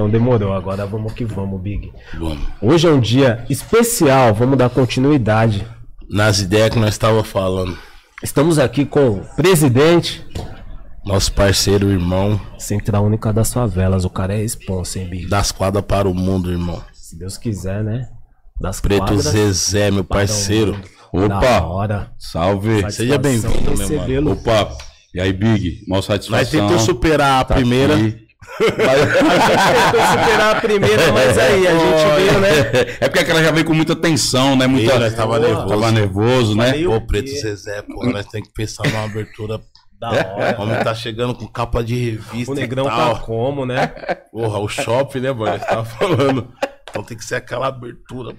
Então demorou, agora vamos que vamos, Big. Vamos. Hoje é um dia especial, vamos dar continuidade. Nas ideias que nós estávamos falando. Estamos aqui com o presidente, Nosso parceiro, irmão, Central Única das Favelas. O cara é responsa, hein, Big? das quadras para o mundo, irmão. Se Deus quiser, né? Das Preto quadras Zezé, meu para o parceiro. Opa! Salve! Seja bem-vindo, meu recebê-lo. Opa! E aí, Big? Mó Nós satisfação. tentou superar a tá primeira. aqui. Tentou superar a primeira, mas aí a gente veio, né? É porque aquela já veio com muita tensão, né? Muita... Ih, nós tava nervoso. Tava nervoso, né? Falei, Pô, o Preto? Zezé, pô, nós temos que pensar numa abertura. Da hora. O homem tá chegando com capa de revista O negrão e tal. tá como, né? Porra, o shopping, né? Nós tava falando. Então tem que ser aquela abertura.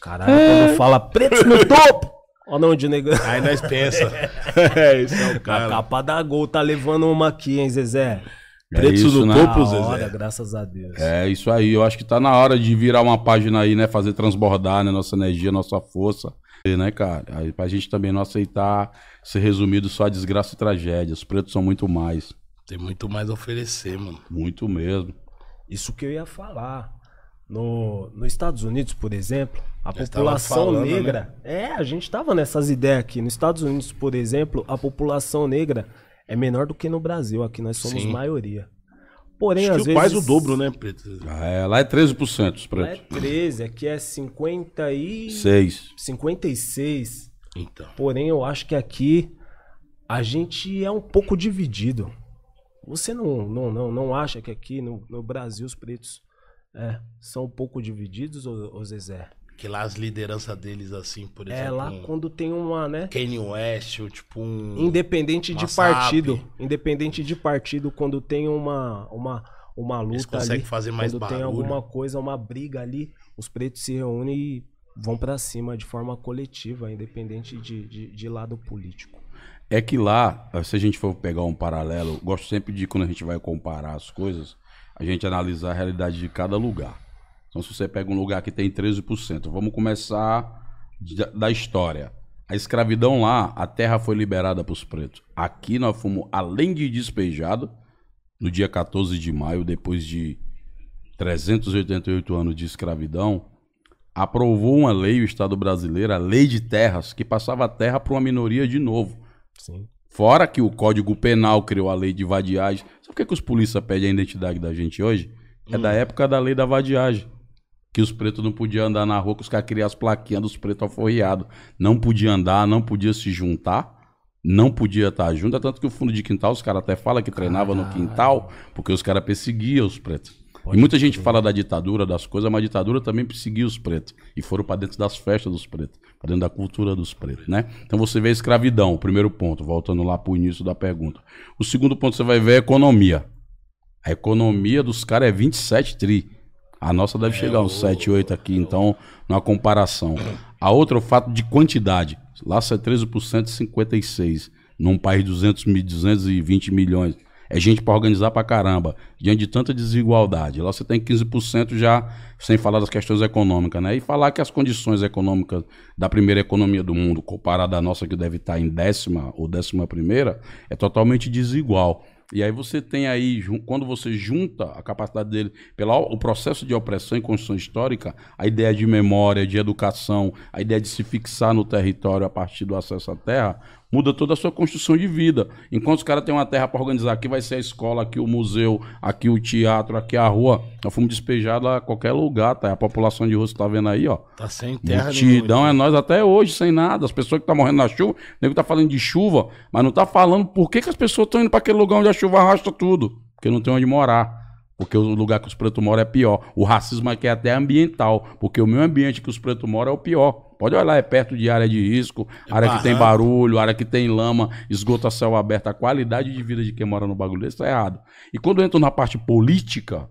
Caralho, quando fala preto no topo. Olha onde o negrão. Aí nós pensa. é, isso é o A cara. capa da Gol tá levando uma aqui, hein, Zezé? É Preto isso, no né? topo, Zezé. hora, graças a Deus. É isso aí. Eu acho que tá na hora de virar uma página aí, né? Fazer transbordar, né? Nossa energia, nossa força. E, né, cara? Aí pra gente também não aceitar ser resumido só a desgraça e tragédia. Os pretos são muito mais. Tem muito mais a oferecer, mano. Muito mesmo. Isso que eu ia falar. No, nos Estados Unidos, por exemplo, a Já população falando, né? negra. É, a gente tava nessas ideias aqui. Nos Estados Unidos, por exemplo, a população negra é menor do que no Brasil. Aqui nós somos Sim. maioria. Porém, Acho às que vezes. quase o dobro, né, Preto? Ah, É, lá é 13% os Lá é pretos. 13, aqui é 50 e. 6. 56. Então. Porém, eu acho que aqui a gente é um pouco dividido. Você não, não, não, não acha que aqui no, no Brasil os pretos é, são um pouco divididos, ô, ô Zezé? Que lá as lideranças deles, assim, por exemplo. É lá um quando tem uma, né? Kanye West, ou tipo um. Independente de WhatsApp. partido. Independente de partido, quando tem uma, uma, uma Eles luta conseguem ali. fazer mais quando tem barulho. alguma coisa, uma briga ali, os pretos se reúnem e vão pra cima de forma coletiva, independente de, de, de lado político. É que lá, se a gente for pegar um paralelo, gosto sempre de quando a gente vai comparar as coisas, a gente analisar a realidade de cada lugar. Então, se você pega um lugar que tem 13%, vamos começar da história. A escravidão lá, a terra foi liberada para os pretos. Aqui nós fomos, além de despejado, no dia 14 de maio, depois de 388 anos de escravidão, aprovou uma lei, o Estado brasileiro, a lei de terras, que passava a terra para uma minoria de novo. Sim. Fora que o Código Penal criou a lei de vadiagem. Sabe por que, que os polícia pedem a identidade da gente hoje? É da época da lei da vadiagem. Que os pretos não podiam andar na rua, que os caras criaram as plaquinhas dos pretos alforriados. Não podia andar, não podia se juntar, não podia estar junto. É Tanto que o fundo de quintal, os caras até falam que treinava no quintal, porque os caras perseguiam os pretos. e muita gente fala da ditadura, das coisas, mas a ditadura também perseguia os pretos. E foram para dentro das festas dos pretos, para dentro da cultura dos pretos, né? Então você vê a escravidão, o primeiro ponto, voltando lá para o início da pergunta. O segundo ponto você vai ver é a economia. A economia dos caras é 27 tri. A nossa deve chegar uns 7, 8 aqui, então, numa comparação. A outra é o fato de quantidade. Lá você é 13% 56. Num país de 200 mil, 220 milhões. É gente para organizar pra caramba. Diante de tanta desigualdade. Lá você tem 15% já, sem falar das questões econômicas, né? E falar que as condições econômicas da primeira economia do mundo, comparada à nossa, que deve estar em décima ou décima primeira, é totalmente desigual. E aí você tem aí, quando você junta a capacidade dele, pelo o processo de opressão e construção histórica, a ideia de memória, de educação, a ideia de se fixar no território a partir do acesso à terra, muda toda a sua construção de vida. Enquanto os caras têm uma terra para organizar, aqui vai ser a escola, aqui o museu, aqui o teatro, aqui a rua, nós fomos despejados a qualquer lugar, tá? A população de Rosto tá vendo aí, ó. Tá sem terra Multidão nenhuma. é nós até hoje, sem nada. As pessoas que estão morrendo na chuva, o nego tá falando de chuva, mas não tá falando por que, que as pessoas estão indo para aquele lugar onde a chuva arrasta tudo. Porque não tem onde morar. Porque o lugar que os pretos moram é pior. O racismo aqui é até ambiental. Porque o meio ambiente que os pretos moram é o pior. Pode olhar, é perto de área de risco, área que tem barulho, área que tem lama, esgoto a céu aberto. A qualidade de vida de quem mora no bagulho desse tá errado. E quando eu entro na parte política,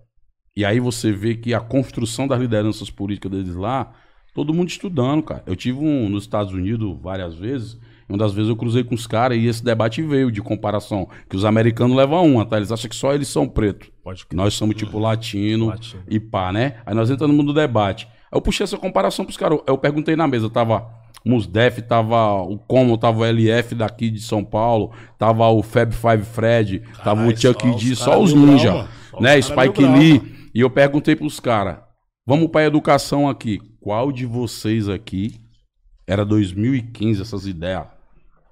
e aí você vê que a construção das lideranças políticas deles lá, todo mundo estudando, cara. Eu tive um nos Estados Unidos várias vezes. e Uma das vezes eu cruzei com os caras e esse debate veio de comparação. Que os americanos levam uma, tá? Eles acham que só eles são pretos. Pode Que nós somos tipo latino, Latino. e pá, né? Aí nós entramos no mundo do debate. Aí eu puxei essa comparação pros caras. Eu perguntei na mesa, tava Musdef, tava o Como, tava o LF daqui de São Paulo, tava o Fab Five Fred, tava o Chuck D, só os grau, ninja. Só né? Spike grau, Lee. E eu perguntei pros caras, vamos pra educação aqui. Qual de vocês aqui era 2015 essas ideias?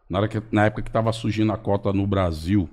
Na, hora que, na época que tava surgindo a cota no Brasil.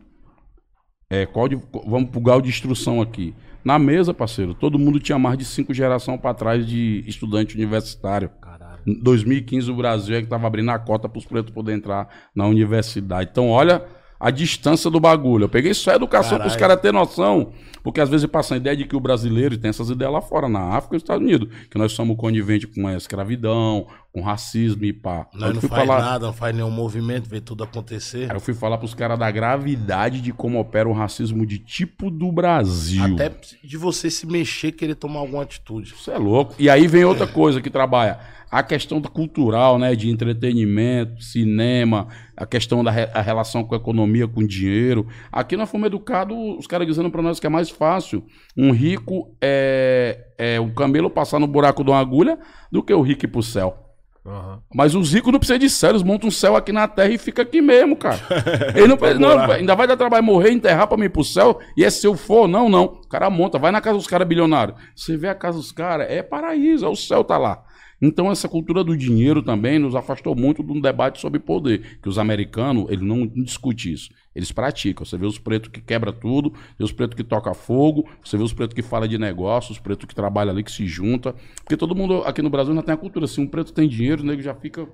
É, qual de, vamos pro grau de instrução aqui. Na mesa, parceiro, todo mundo tinha mais de cinco gerações pra trás de estudante universitário. Caralho. Em 2015 o Brasil é que tava abrindo a cota para os pretos poderem entrar na universidade. Então, olha a distância do bagulho. Eu peguei só a educação para os caras terem noção. Porque às vezes passa a ideia de que o brasileiro tem essas ideias lá fora, na África e nos Estados Unidos. Que nós somos coniventes com a escravidão, com racismo e pá. Nós não faz falar- nada, não faz nenhum movimento, vê tudo acontecer. Aí eu fui falar pros caras da gravidade de como opera o racismo de tipo do Brasil. Até de você se mexer, querer tomar alguma atitude. Isso é louco. E aí vem outra coisa que trabalha. A questão do cultural, né? De entretenimento, cinema, a questão da re- a relação com a economia, com dinheiro. Aqui nós fomos educados, os caras dizendo pra nós que é mais fácil um rico é, é um camelo passar no buraco de uma agulha do que o rico ir pro céu. Aham. Mas os ricos não precisam de céu, eles montam um céu aqui na terra e fica aqui mesmo, cara. Ele não, pre- não, ainda vai dar trabalho morrer, enterrar pra mim ir pro céu, e é se eu for, não, não. O cara monta, vai na casa dos caras bilionários. Você vê a casa dos caras, é paraíso, é o céu tá lá. Então essa cultura do dinheiro também nos afastou muito de um debate sobre poder, que os americanos, eles não discutem isso. Eles praticam. Você vê os pretos que quebra tudo, vê os pretos que toca fogo, você vê os pretos que fala de negócios, os pretos que trabalham ali, que se junta. Porque todo mundo aqui no Brasil ainda tem a cultura. Se um preto tem dinheiro, o nego já fica.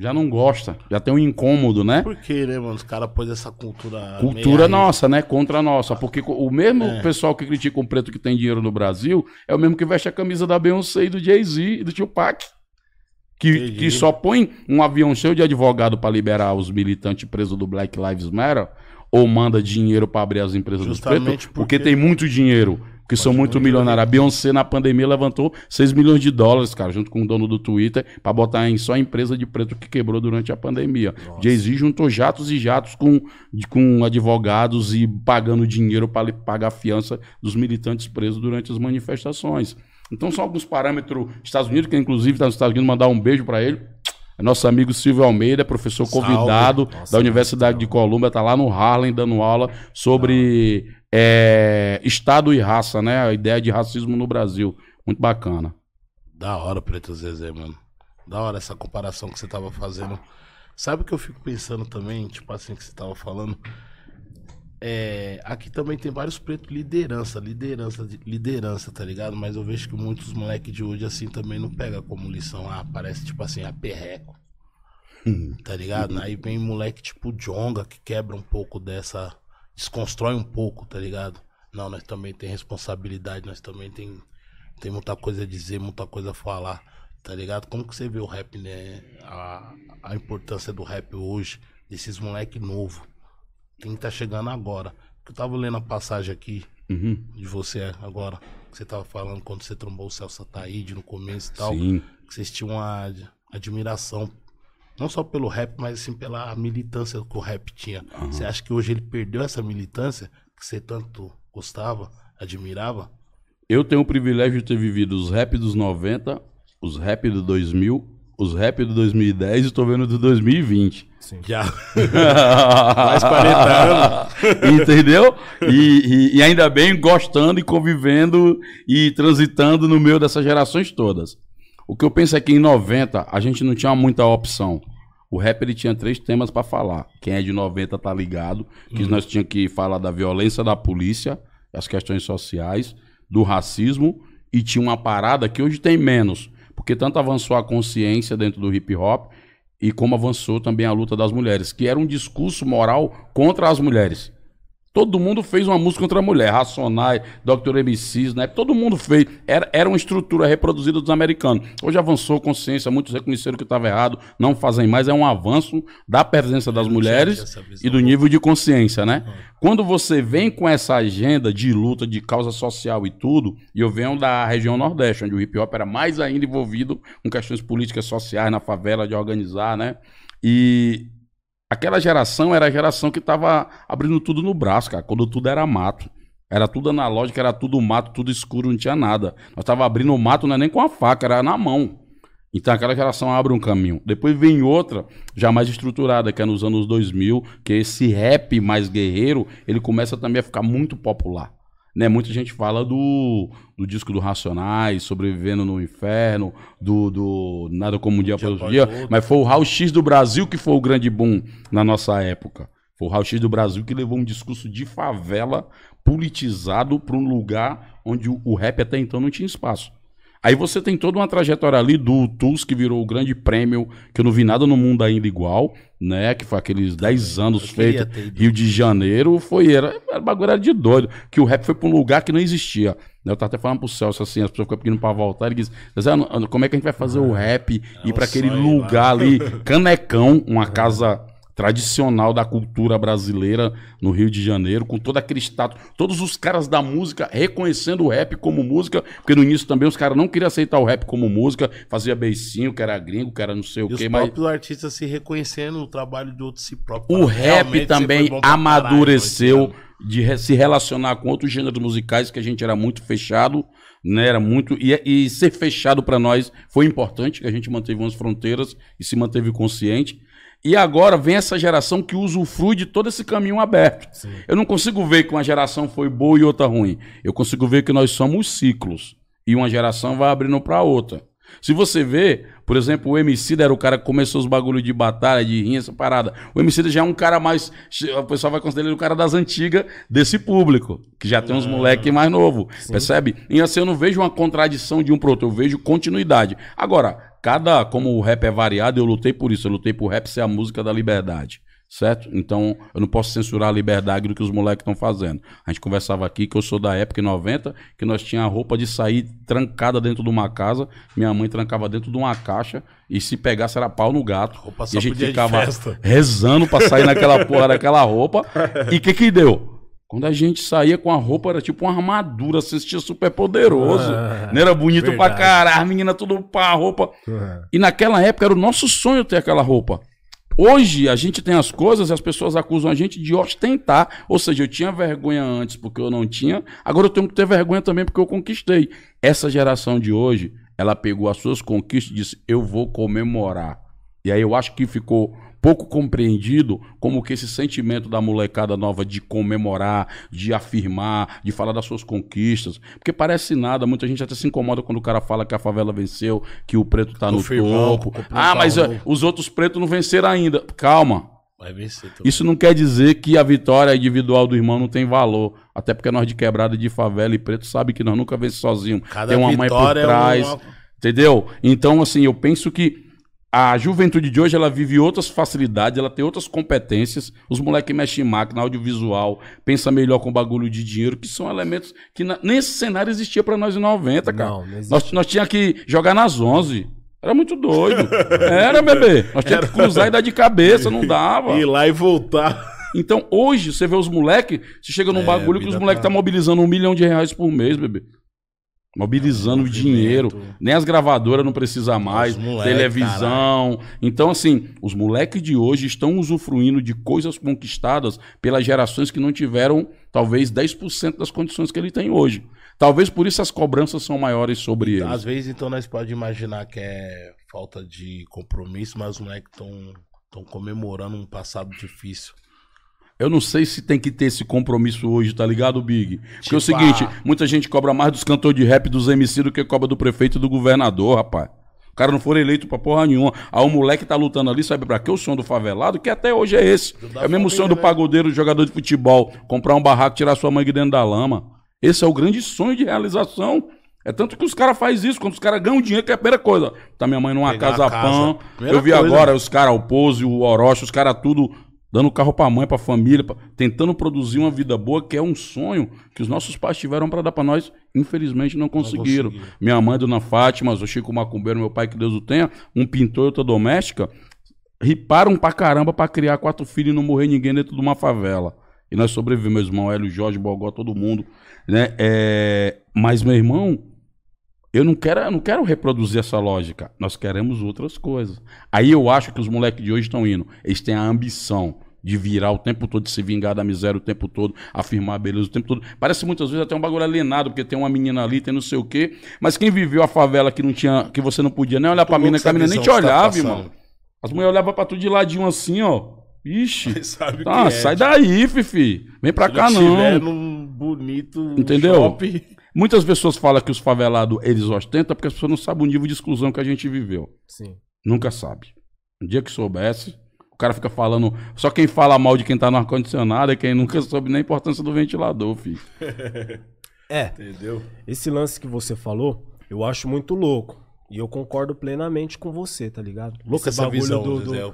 Já não gosta, já tem um incômodo, né? Por quê, né, mano? Os caras pôs essa cultura. Cultura nossa, né? Contra a nossa. Porque o mesmo É. pessoal que critica um preto que tem dinheiro no Brasil é o mesmo que veste a camisa da Beyoncé e do Jay-Z e do Tupac. Que, Entendi. que só põe um avião cheio de advogado para liberar os militantes presos do Black Lives Matter ou manda dinheiro para abrir as empresas dos Justamente pretos, porque... porque- tem muito dinheiro, que são muito milionários. A Beyoncé na pandemia levantou 6 milhões de dólares, cara, junto com o dono do Twitter, para botar em só a empresa de preto que quebrou durante a pandemia. Jay-Z juntou jatos e jatos com, com advogados e pagando dinheiro para pagar a fiança dos militantes presos durante as manifestações. Então são alguns parâmetros. Estados Unidos, que inclusive está nos Estados Unidos, mandar um beijo para ele. É nosso amigo Silvio Almeida, professor Salve. convidado Nossa, da Universidade de Colômbia, tá lá no Harlem dando aula sobre é, Estado e raça, né? A ideia de racismo no Brasil. Muito bacana. Da hora, Preto Zezé, mano. Da hora essa comparação que você tava fazendo. Sabe o que eu fico pensando também, tipo assim, que você tava falando? É, aqui também tem vários pretos liderança, liderança, de- liderança, tá ligado? Mas eu vejo que muitos moleques de hoje, assim, também não pega como lição. Ah, parece, tipo assim, a perreco. Tá ligado? Aí vem moleque tipo Jonga, que quebra um pouco dessa. Desconstrói um pouco, tá ligado? Não, nós também tem responsabilidade, nós também tem, tem muita coisa a dizer, muita coisa a falar, tá ligado? Como que você vê o rap, né? A, a importância do rap hoje, desses moleque novo. Quem tá chegando agora. Eu tava lendo a passagem aqui Uhum. de você agora, que você tava falando quando você trombou o Celso Ataíde no começo e tal Sim. que vocês tinham uma ad- admiração, não só pelo rap, mas assim pela militância que o rap tinha. Você acha que hoje ele perdeu essa militância que você tanto gostava, admirava? Eu tenho o privilégio de ter vivido os rap dos 90, os rap do 2000, os rap do 2010 e tô vendo do 2020. Já. Mais 40 Entendeu? E, e- e ainda bem gostando e convivendo e transitando no meio dessas gerações todas. O que eu penso é que em 90 a gente não tinha muita opção. O rap ele tinha três temas pra falar. Quem é de 90 tá ligado, que nós tinha que falar da violência da polícia, as questões sociais, do racismo e tinha uma parada que hoje tem menos, porque tanto avançou a consciência dentro do hip hop e como avançou também a luta das mulheres, que era um discurso moral contra as mulheres. Todo mundo fez uma música contra a mulher. Racionais, Dr. MCs, né? Todo mundo fez. Era, era uma estrutura reproduzida dos americanos. Hoje avançou a consciência, muitos reconheceram que estava errado, não fazem mais. É um avanço da presença das mulheres e do nível de consciência, né? Quando você vem com essa agenda de luta, de causa social e tudo, e eu venho da região Nordeste, onde o hip hop era mais ainda envolvido com questões políticas sociais, na favela, de organizar, né? E aquela geração era a geração que tava abrindo tudo no braço, cara, quando tudo era mato. Era tudo analógico, era tudo mato, tudo escuro, não tinha nada. Nós tava abrindo o mato não é nem com a faca, era na mão. Então aquela geração abre um caminho. Depois vem outra, já mais estruturada, que é nos anos 2000, que esse rap mais guerreiro, ele começa também a ficar muito popular. Né? Muita gente fala do, do disco do Racionais, Sobrevivendo no Inferno, do, do Nada Como Um Dia para Outro Dia, mas foi o Raul X do Brasil que foi o grande boom na nossa época. Foi o Raul X do Brasil que levou um discurso de favela politizado para um lugar onde o, o rap até então não tinha espaço. Aí você tem toda uma trajetória ali do Tools, que virou o grande prêmio, que eu não vi nada no mundo ainda igual, né? Que foi aqueles 10 anos feito Rio de Janeiro, foi, era, era bagulho era de doido, que o rap foi para um lugar que não existia. Eu tava até falando pro Celso assim, as pessoas ficam pedindo pra voltar, ele diz, como é que a gente vai fazer o rap, é ir para aquele lugar lá. ali, Canecão, uma casa tradicional da cultura brasileira no Rio de Janeiro, com todo aquele status, todos os caras da música reconhecendo o rap como música, porque no início também os caras não queriam aceitar o rap como música, fazia beicinho, que era gringo, que era não sei o quê, mas... os próprios artistas se reconhecendo o trabalho de outros si próprio. O rap também amadureceu de se relacionar com outros gêneros musicais que a gente era muito fechado, né? Era muito e, e ser fechado para nós foi importante, que a gente manteve umas fronteiras e se manteve consciente. E agora vem essa geração que usufrui de todo esse caminho aberto. Sim. Eu não consigo ver que uma geração foi boa e outra ruim. Eu consigo ver que nós somos ciclos. E uma geração vai abrindo para outra. Se você vê, por exemplo, o MC era o cara que começou os bagulhos de batalha, de rinha, essa parada. O MC já é um cara mais. O pessoal vai considerar ele o cara das antigas desse público, que já tem uns ah, moleque mais novo. Sim. Percebe? E assim eu não vejo uma contradição de um pro outro, eu vejo continuidade. Agora, cada. Como o rap é variado, eu lutei por isso. Eu lutei por rap ser a música da liberdade certo? Então, eu não posso censurar a liberdade do que os moleques estão fazendo. A gente conversava aqui que eu sou da época, em 90, que nós tinha a roupa de sair trancada dentro de uma casa, minha mãe trancava dentro de uma caixa, e se pegasse era pau no gato. Roupa e a gente ficava rezando pra sair naquela porra daquela roupa. E o que que deu? Quando a gente saía com a roupa, era tipo uma armadura, assistia super poderoso. Ah, não era bonito verdade. pra caralho, as meninas tudo pá, roupa. Ah. E naquela época era o nosso sonho ter aquela roupa. Hoje a gente tem as coisas e as pessoas acusam a gente de ostentar. Ou seja, eu tinha vergonha antes porque eu não tinha, agora eu tenho que ter vergonha também porque eu conquistei. Essa geração de hoje, ela pegou as suas conquistas e disse: Eu vou comemorar. E aí eu acho que ficou pouco compreendido como que esse sentimento da molecada nova de comemorar, de afirmar, de falar das suas conquistas, porque parece nada, muita gente até se incomoda quando o cara fala que a favela venceu, que o preto tá no topo. Ah, mas uh, os outros pretos não venceram ainda. Calma. Vai vencer. Isso não quer dizer que a vitória individual do irmão não tem valor. Até porque nós de quebrada de favela e preto sabe que nós nunca vencemos sozinho. Cada tem uma mãe por trás. É uma... Entendeu? Então, assim, eu penso que a juventude de hoje ela vive outras facilidades, ela tem outras competências. Os moleques mexem em máquina, audiovisual, pensa melhor com bagulho de dinheiro, que são elementos que na, nesse cenário existia para nós em 90, cara. Não, não nós, nós tínhamos que jogar nas 11. Era muito doido. Era, bebê. Nós tínhamos que cruzar e dar de cabeça, não dava. Ir lá e voltar. Então, hoje, você vê os moleques, você chega num é, bagulho que os moleques tá... tá mobilizando um milhão de reais por mês, bebê. Mobilizando o dinheiro. Nem as gravadoras não precisam mais. Moleque, televisão. Caralho. Então, assim, os moleques de hoje estão usufruindo de coisas conquistadas pelas gerações que não tiveram, talvez, 10% das condições que ele tem hoje. Talvez por isso as cobranças são maiores sobre eles. Às vezes, então, nós podemos imaginar que é falta de compromisso, mas os moleques estão comemorando um passado difícil. Eu não sei se tem que ter esse compromisso hoje, tá ligado, Big? Porque tipo, é o tipo, seguinte, ah. muita gente cobra mais dos cantores de rap dos MC do que cobra do prefeito e do governador, rapaz. O cara não for eleito pra porra nenhuma. Aí o moleque tá lutando ali, sabe pra quê? O sonho do favelado, que até hoje é esse. É o mesmo sonho do né? pagodeiro, do jogador de futebol. Comprar um barraco, tirar sua mãe de dentro da lama. Esse é o grande sonho de realização. É tanto que os caras fazem isso, quando os caras ganham dinheiro, que é a primeira coisa. Tá minha mãe numa Pegar casa, casa pã. Eu vi coisa. agora os caras, o Pose, o Orochi, os caras tudo dando carro para a mãe, para a família, pra... tentando produzir uma vida boa, que é um sonho que os nossos pais tiveram para dar para nós, infelizmente não conseguiram. Não Minha mãe, Dona Fátima, o Chico Macumbeiro, meu pai, que Deus o tenha, um pintor e outra doméstica, riparam pra caramba para criar quatro filhos e não morrer ninguém dentro de uma favela. E nós sobrevivemos, meu irmão, Hélio, Jorge, Bogó, todo mundo, né? É... Mas, meu irmão, eu não quero, eu não quero reproduzir essa lógica. Nós queremos outras coisas. Aí eu acho que os moleques de hoje estão indo. Eles têm a ambição de virar o tempo todo, de se vingar da miséria o tempo todo, afirmar a beleza o tempo todo. Parece muitas vezes até um bagulho alienado, porque tem uma menina ali, tem não sei o quê. Mas quem viveu a favela que não tinha, que você não podia nem olhar pra mina, que a menina nem te tá olhava, tá irmão. As mulheres olhavam pra tu de ladinho assim, ó. Ixi. Sabe tá, é, sai daí, Fifi. Vem pra cá, não. não bonito. Entendeu? shopping. Muitas pessoas falam que os favelados eles ostentam porque as pessoas não sabem o nível de exclusão que a gente viveu. Sim. Nunca sabe. Um dia que soubesse, o cara fica falando. Só quem fala mal de quem tá no ar-condicionado é quem nunca soube nem a importância do ventilador, filho. É, Entendeu? esse lance que você falou, eu acho muito louco. E eu concordo plenamente com você, tá ligado? Louco Esse essa bagulho visão, do, do, Zezé.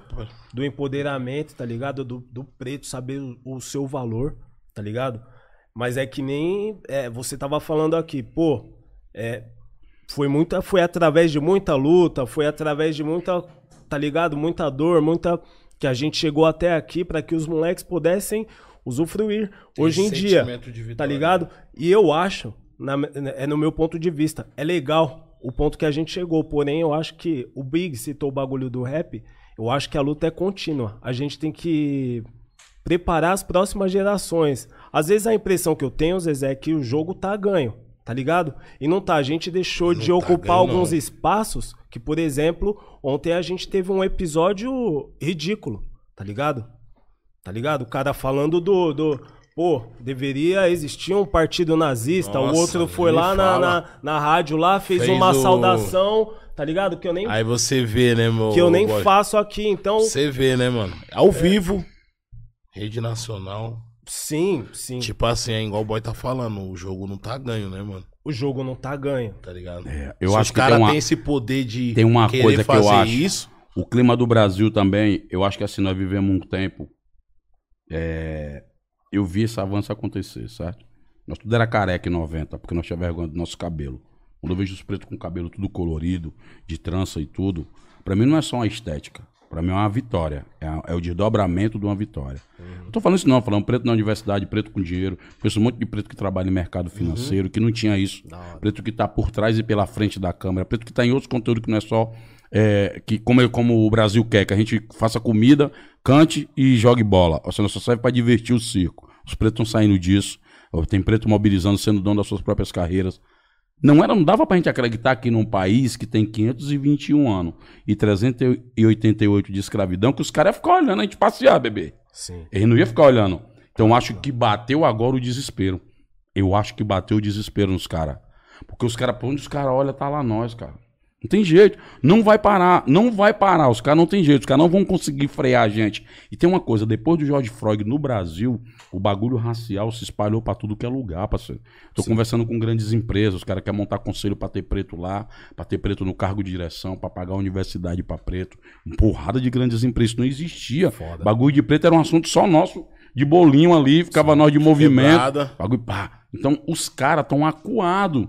do empoderamento, tá ligado? Do, do preto saber o, o seu valor, tá ligado? Mas é que nem é, você tava falando aqui, pô, é, foi muita, foi através de muita luta, foi através de muita, tá ligado? Muita dor, muita que a gente chegou até aqui pra que os moleques pudessem usufruir. Tem Hoje em dia, tá ligado? E eu acho, na- é no meu ponto de vista, é legal o ponto que a gente chegou. Porém, eu acho que o Big citou o bagulho do rap. Eu acho que a luta é contínua. A gente tem que preparar as próximas gerações. Às vezes a impressão que eu tenho, Zezé, é que o jogo tá ganho, tá ligado? E não tá. A gente deixou Não de tá ocupar ganho, alguns não. espaços que, por exemplo, ontem a gente teve um episódio ridículo, tá ligado? Tá ligado? O cara falando do. do pô, deveria existir um partido nazista. o Nossa, outro foi lá na, na, na rádio lá, fez, Fez uma o- saudação, tá ligado? Que eu nem, Aí você vê, né, meu? que eu nem boy? faço aqui. Então, Você vê, né, mano? Ao vivo. Rede nacional. Sim, sim. Tipo assim, é igual o boy tá falando. O jogo não tá ganho, né, mano? O jogo não tá ganho. Tá ligado? É, eu Se acho os que tem caras uma- têm esse poder de tem uma querer coisa que eu acho. isso. O clima do Brasil também, eu acho que assim, nós vivemos um tempo. é, eu vi esse avanço acontecer, certo? Nós tudo era careca em 90, porque nós tínhamos vergonha do nosso cabelo. Quando eu vejo os pretos com cabelo tudo colorido, de trança e tudo, pra mim não é só uma estética. Pra mim é uma vitória. É, é o desdobramento de uma vitória. Não tô falando isso não, falando preto na universidade, preto com dinheiro. Conheço um monte de preto que trabalha em mercado financeiro, que não tinha isso. Preto que tá por trás e pela frente da câmera. Preto que tá em outros conteúdos que não é só... é, que como, como o Brasil quer, que a gente faça comida, cante e jogue bola. Ou seja, só serve pra divertir o circo. Os pretos estão saindo disso. Tem preto mobilizando, sendo dono das suas próprias carreiras. Não, era, não dava pra gente acreditar que num país que tem 521 anos e 388 de escravidão, que os caras iam ficar olhando a gente passear, bebê. Sim. Ele não ia ficar olhando. Então acho que bateu agora o desespero. Eu acho que bateu o desespero nos caras. Porque os caras, pra onde os caras olham, tá lá nós, cara. Não tem jeito. Não vai parar. Não vai parar. Os caras não tem jeito. Os caras não vão conseguir frear a gente. E tem uma coisa: depois do George Floyd no Brasil, o bagulho racial se espalhou pra tudo que é lugar, parceiro. Tô conversando com grandes empresas. Os caras querem montar conselho pra ter preto lá, pra ter preto no cargo de direção, pra pagar a universidade pra preto. Uma porrada de grandes empresas. Isso não existia. Foda. Bagulho de preto era um assunto só nosso. De bolinho ali, ficava nós de movimento. Quebrada. Bagulho, pá. Então, os caras estão acuados.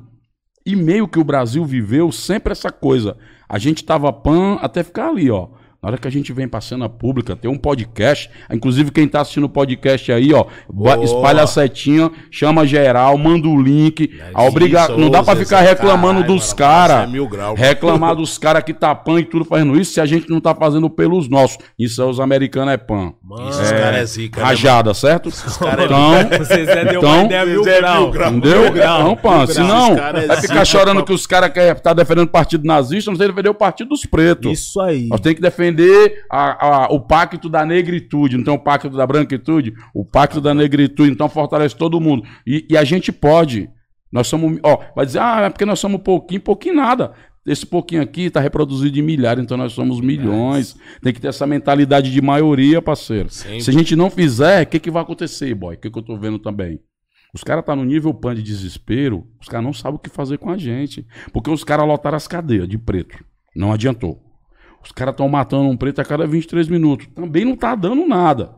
E meio que o Brasil viveu sempre essa coisa. A gente tava pan até ficar ali, ó. Na hora que a gente vem pra cena pública, tem um podcast. Inclusive, quem tá assistindo o podcast aí, ó, Boa. espalha a setinha, chama geral, manda o link. A Isso, obriga... Não dá pra Zezé, ficar reclamando dos caras. é. Reclamar dos caras que tá pan e tudo fazendo isso, se a gente não tá fazendo pelos nossos. Isso é os americanos é pan. Mano, Isso, os caras é zica, né, Rajada, certo? cara é então, Você Zé deu Então, uma ideia mil Zé grau. mil grau. Entendeu? Mil grau, Não, senão cara é vai ficar zica, chorando que os caras querem tá defendendo o partido nazista, não sei defender o partido dos pretos. Isso aí. Nós temos que defender a- a- o pacto da negritude, não tem o pacto da branquitude? O pacto da negritude, então fortalece todo mundo. E, e a gente pode. Nós somos. Ó, vai dizer, ah, é porque nós somos pouquinho, pouquinho nada. Esse pouquinho aqui está reproduzido em milhares, então nós somos milhões. Tem que ter essa mentalidade de maioria, parceiro. Sempre. Se a gente não fizer, o que, que vai acontecer, boy? O que, que eu tô vendo também? Os caras estão no nível pan de desespero, os caras não sabem o que fazer com a gente. Porque os caras lotaram as cadeias de preto. Não adiantou. Os caras estão matando um preto a cada 23 minutos. Também não tá dando nada.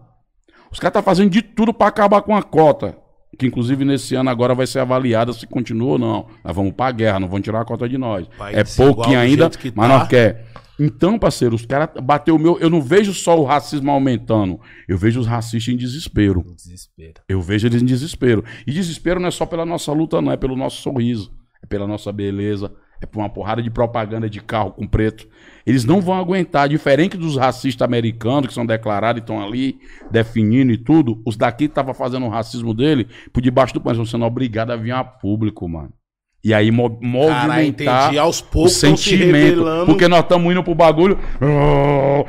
Os caras estão fazendo de tudo para acabar com a cota. Que inclusive nesse ano agora vai ser avaliada se continua ou não. Nós vamos pra guerra, não vão tirar a cota de nós. Vai é pouquinho ainda, mas tá. nós quer. Então, parceiro, os caras bateu o meu. Eu não vejo só o racismo aumentando. Eu vejo os racistas em desespero. Desespero. Eu vejo eles em desespero. E desespero não é só pela nossa luta, não, é pelo nosso sorriso, é pela nossa beleza, é por uma porrada de propaganda de carro com preto. Eles não vão aguentar, diferente dos racistas americanos que são declarados e estão ali definindo e tudo, os daqui estavam fazendo o racismo dele por debaixo do pano, sendo obrigado a vir a público, mano. E aí mo movimentar entendi. Aos o poucos se sentimento. revelando. Porque nós estamos indo pro bagulho.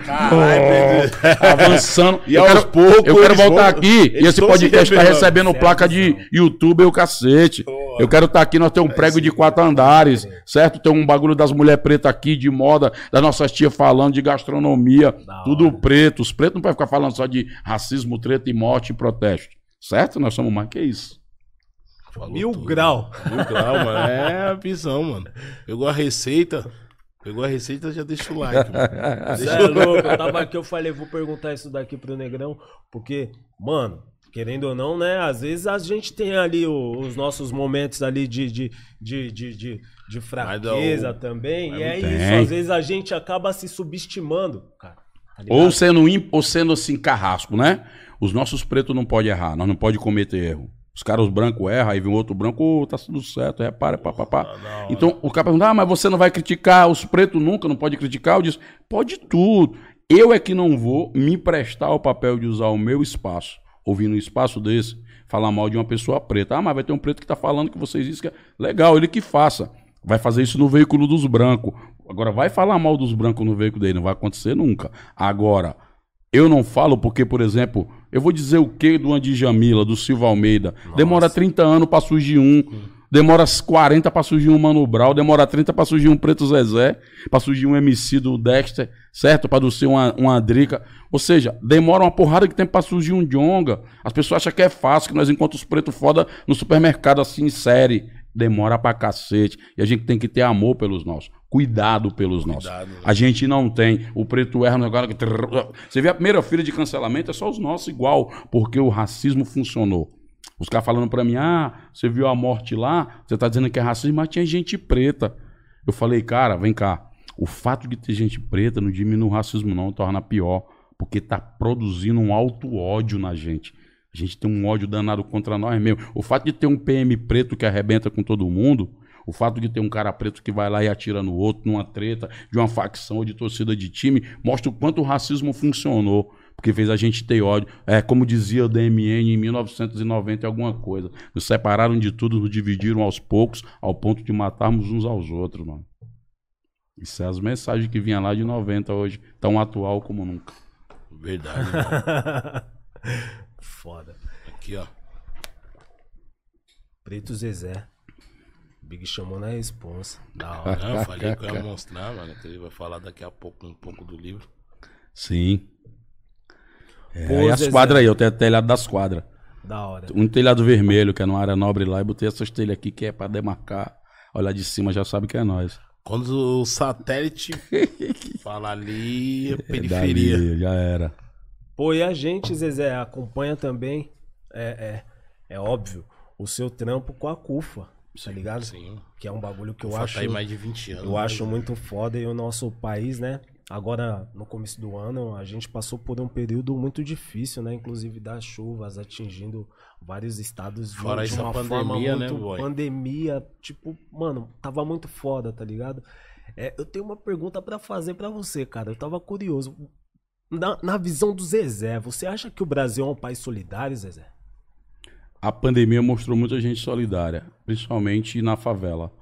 Caralho, avançando. E eu aos quero, poucos eu quero voltar vão- aqui e esse podcast se tá revelando. recebendo Certo, placa de. YouTube e o cacete. Eu quero estar aqui, nós temos um prego de quatro andares, certo? Tem um bagulho das mulheres pretas aqui, de moda, das nossas tias falando de gastronomia, Da tudo hora. preto. Os pretos não podem ficar falando só de racismo, treta e morte e protesto. Certo? Nós somos mais que isso. Falou Mil tudo. grau. Mil grau, mano. É a visão, mano. Pegou a receita. Pegou a receita, já deixa o like. Mano. Você é louco, eu tava aqui, eu falei, vou perguntar isso daqui pro Negrão, porque, mano, querendo ou não, né, às vezes a gente tem ali o- os nossos momentos ali de, de, de, de, de, de fraqueza Mas o- também, mas e é não isso, tem. às vezes a gente acaba se subestimando, cara. tá? Ou sendo, ou sendo assim, carrasco, né? Os nossos pretos não podem errar, nós não podemos cometer erro. Os caras os brancos erram, aí vem um outro branco, ô, tá tudo certo, repara, papapá. Então o cara pergunta, ah, mas você não vai criticar, os pretos nunca, não pode criticar. Eu disse, pode tudo. Eu é que não vou me prestar ao papel de usar o meu espaço, ouvindo um espaço desse, falar mal de uma pessoa preta. Ah, mas vai ter um preto que tá falando que vocês dizem que é legal, ele que faça. Vai fazer isso no veículo dos brancos. Agora, vai falar mal dos brancos no veículo dele, não vai acontecer nunca. Agora, eu não falo porque, por exemplo, eu vou dizer o que do Andi Jamila, do Silva Almeida. Demora 30 anos pra surgir um. Demora 40 pra surgir um Mano Brown. Demora 30 pra surgir um Preto Zezé. Pra surgir um MC do Dexter. Certo? Pra ser uma, uma Drica. Ou seja, demora uma porrada de tempo pra surgir um Jonga. As pessoas acham que é fácil, que nós encontramos os pretos foda no supermercado assim, em série. Demora pra cacete. E a gente tem que ter amor pelos nossos. Cuidado pelos nossos. Cuidado, né? A gente não tem. O preto erra no negócio. Você vê a primeira fila de cancelamento, é só os nossos igual, porque o racismo funcionou. Os caras falando pra mim, ah, você viu a morte lá, você tá dizendo que é racismo, mas tinha gente preta. Eu falei, cara, vem cá. O fato de ter gente preta não diminui o racismo, não, torna pior, porque tá produzindo um alto ódio na gente. A gente tem um ódio danado contra nós mesmo. O fato de ter um PM preto que arrebenta com todo mundo, o fato de ter um cara preto que vai lá e atira no outro, numa treta, de uma facção ou de torcida de time, mostra o quanto o racismo funcionou. Porque fez a gente ter ódio. É, como dizia o DMN em 1990 e alguma coisa. Nos separaram de tudo, nos dividiram aos poucos, ao ponto de matarmos uns aos outros, mano. Isso é as mensagens que vinha lá de 90 hoje, tão atual como nunca. Verdade, mano. Foda. Aqui, ó. Preto Zezé. Big chamou na responsa. Da hora. Não, eu falei que eu ia mostrar, mano. que Ele vai falar daqui a pouco um pouco do livro. Sim. É, Pô, e as Zezé. quadras aí, eu tenho telhado das quadras. Da hora. Um telhado vermelho, que é numa área nobre lá, e botei essas telhas aqui que é pra demarcar. Olhar de cima já sabe que é nós. Quando o satélite fala ali, é periferia. Dali, já era. Pô, e a gente, Zezé, acompanha também, é, é, é óbvio, o seu trampo com a CUFA, tá ligado? Sim. Que é um bagulho que eu acho, aí mais de 20 anos. eu né? acho muito foda e o nosso país, né? Agora, no começo do ano, a gente passou por um período muito difícil, né? Inclusive das chuvas atingindo vários estados de, Fora de uma pandemia, forma né, boy? pandemia, tipo, mano, tava muito foda, tá ligado? É, eu tenho uma pergunta pra fazer pra você, cara. Eu tava curioso. Na, na visão do Zezé, você acha que o Brasil é um país solidário, Zezé? A pandemia mostrou muita gente solidária, principalmente na favela.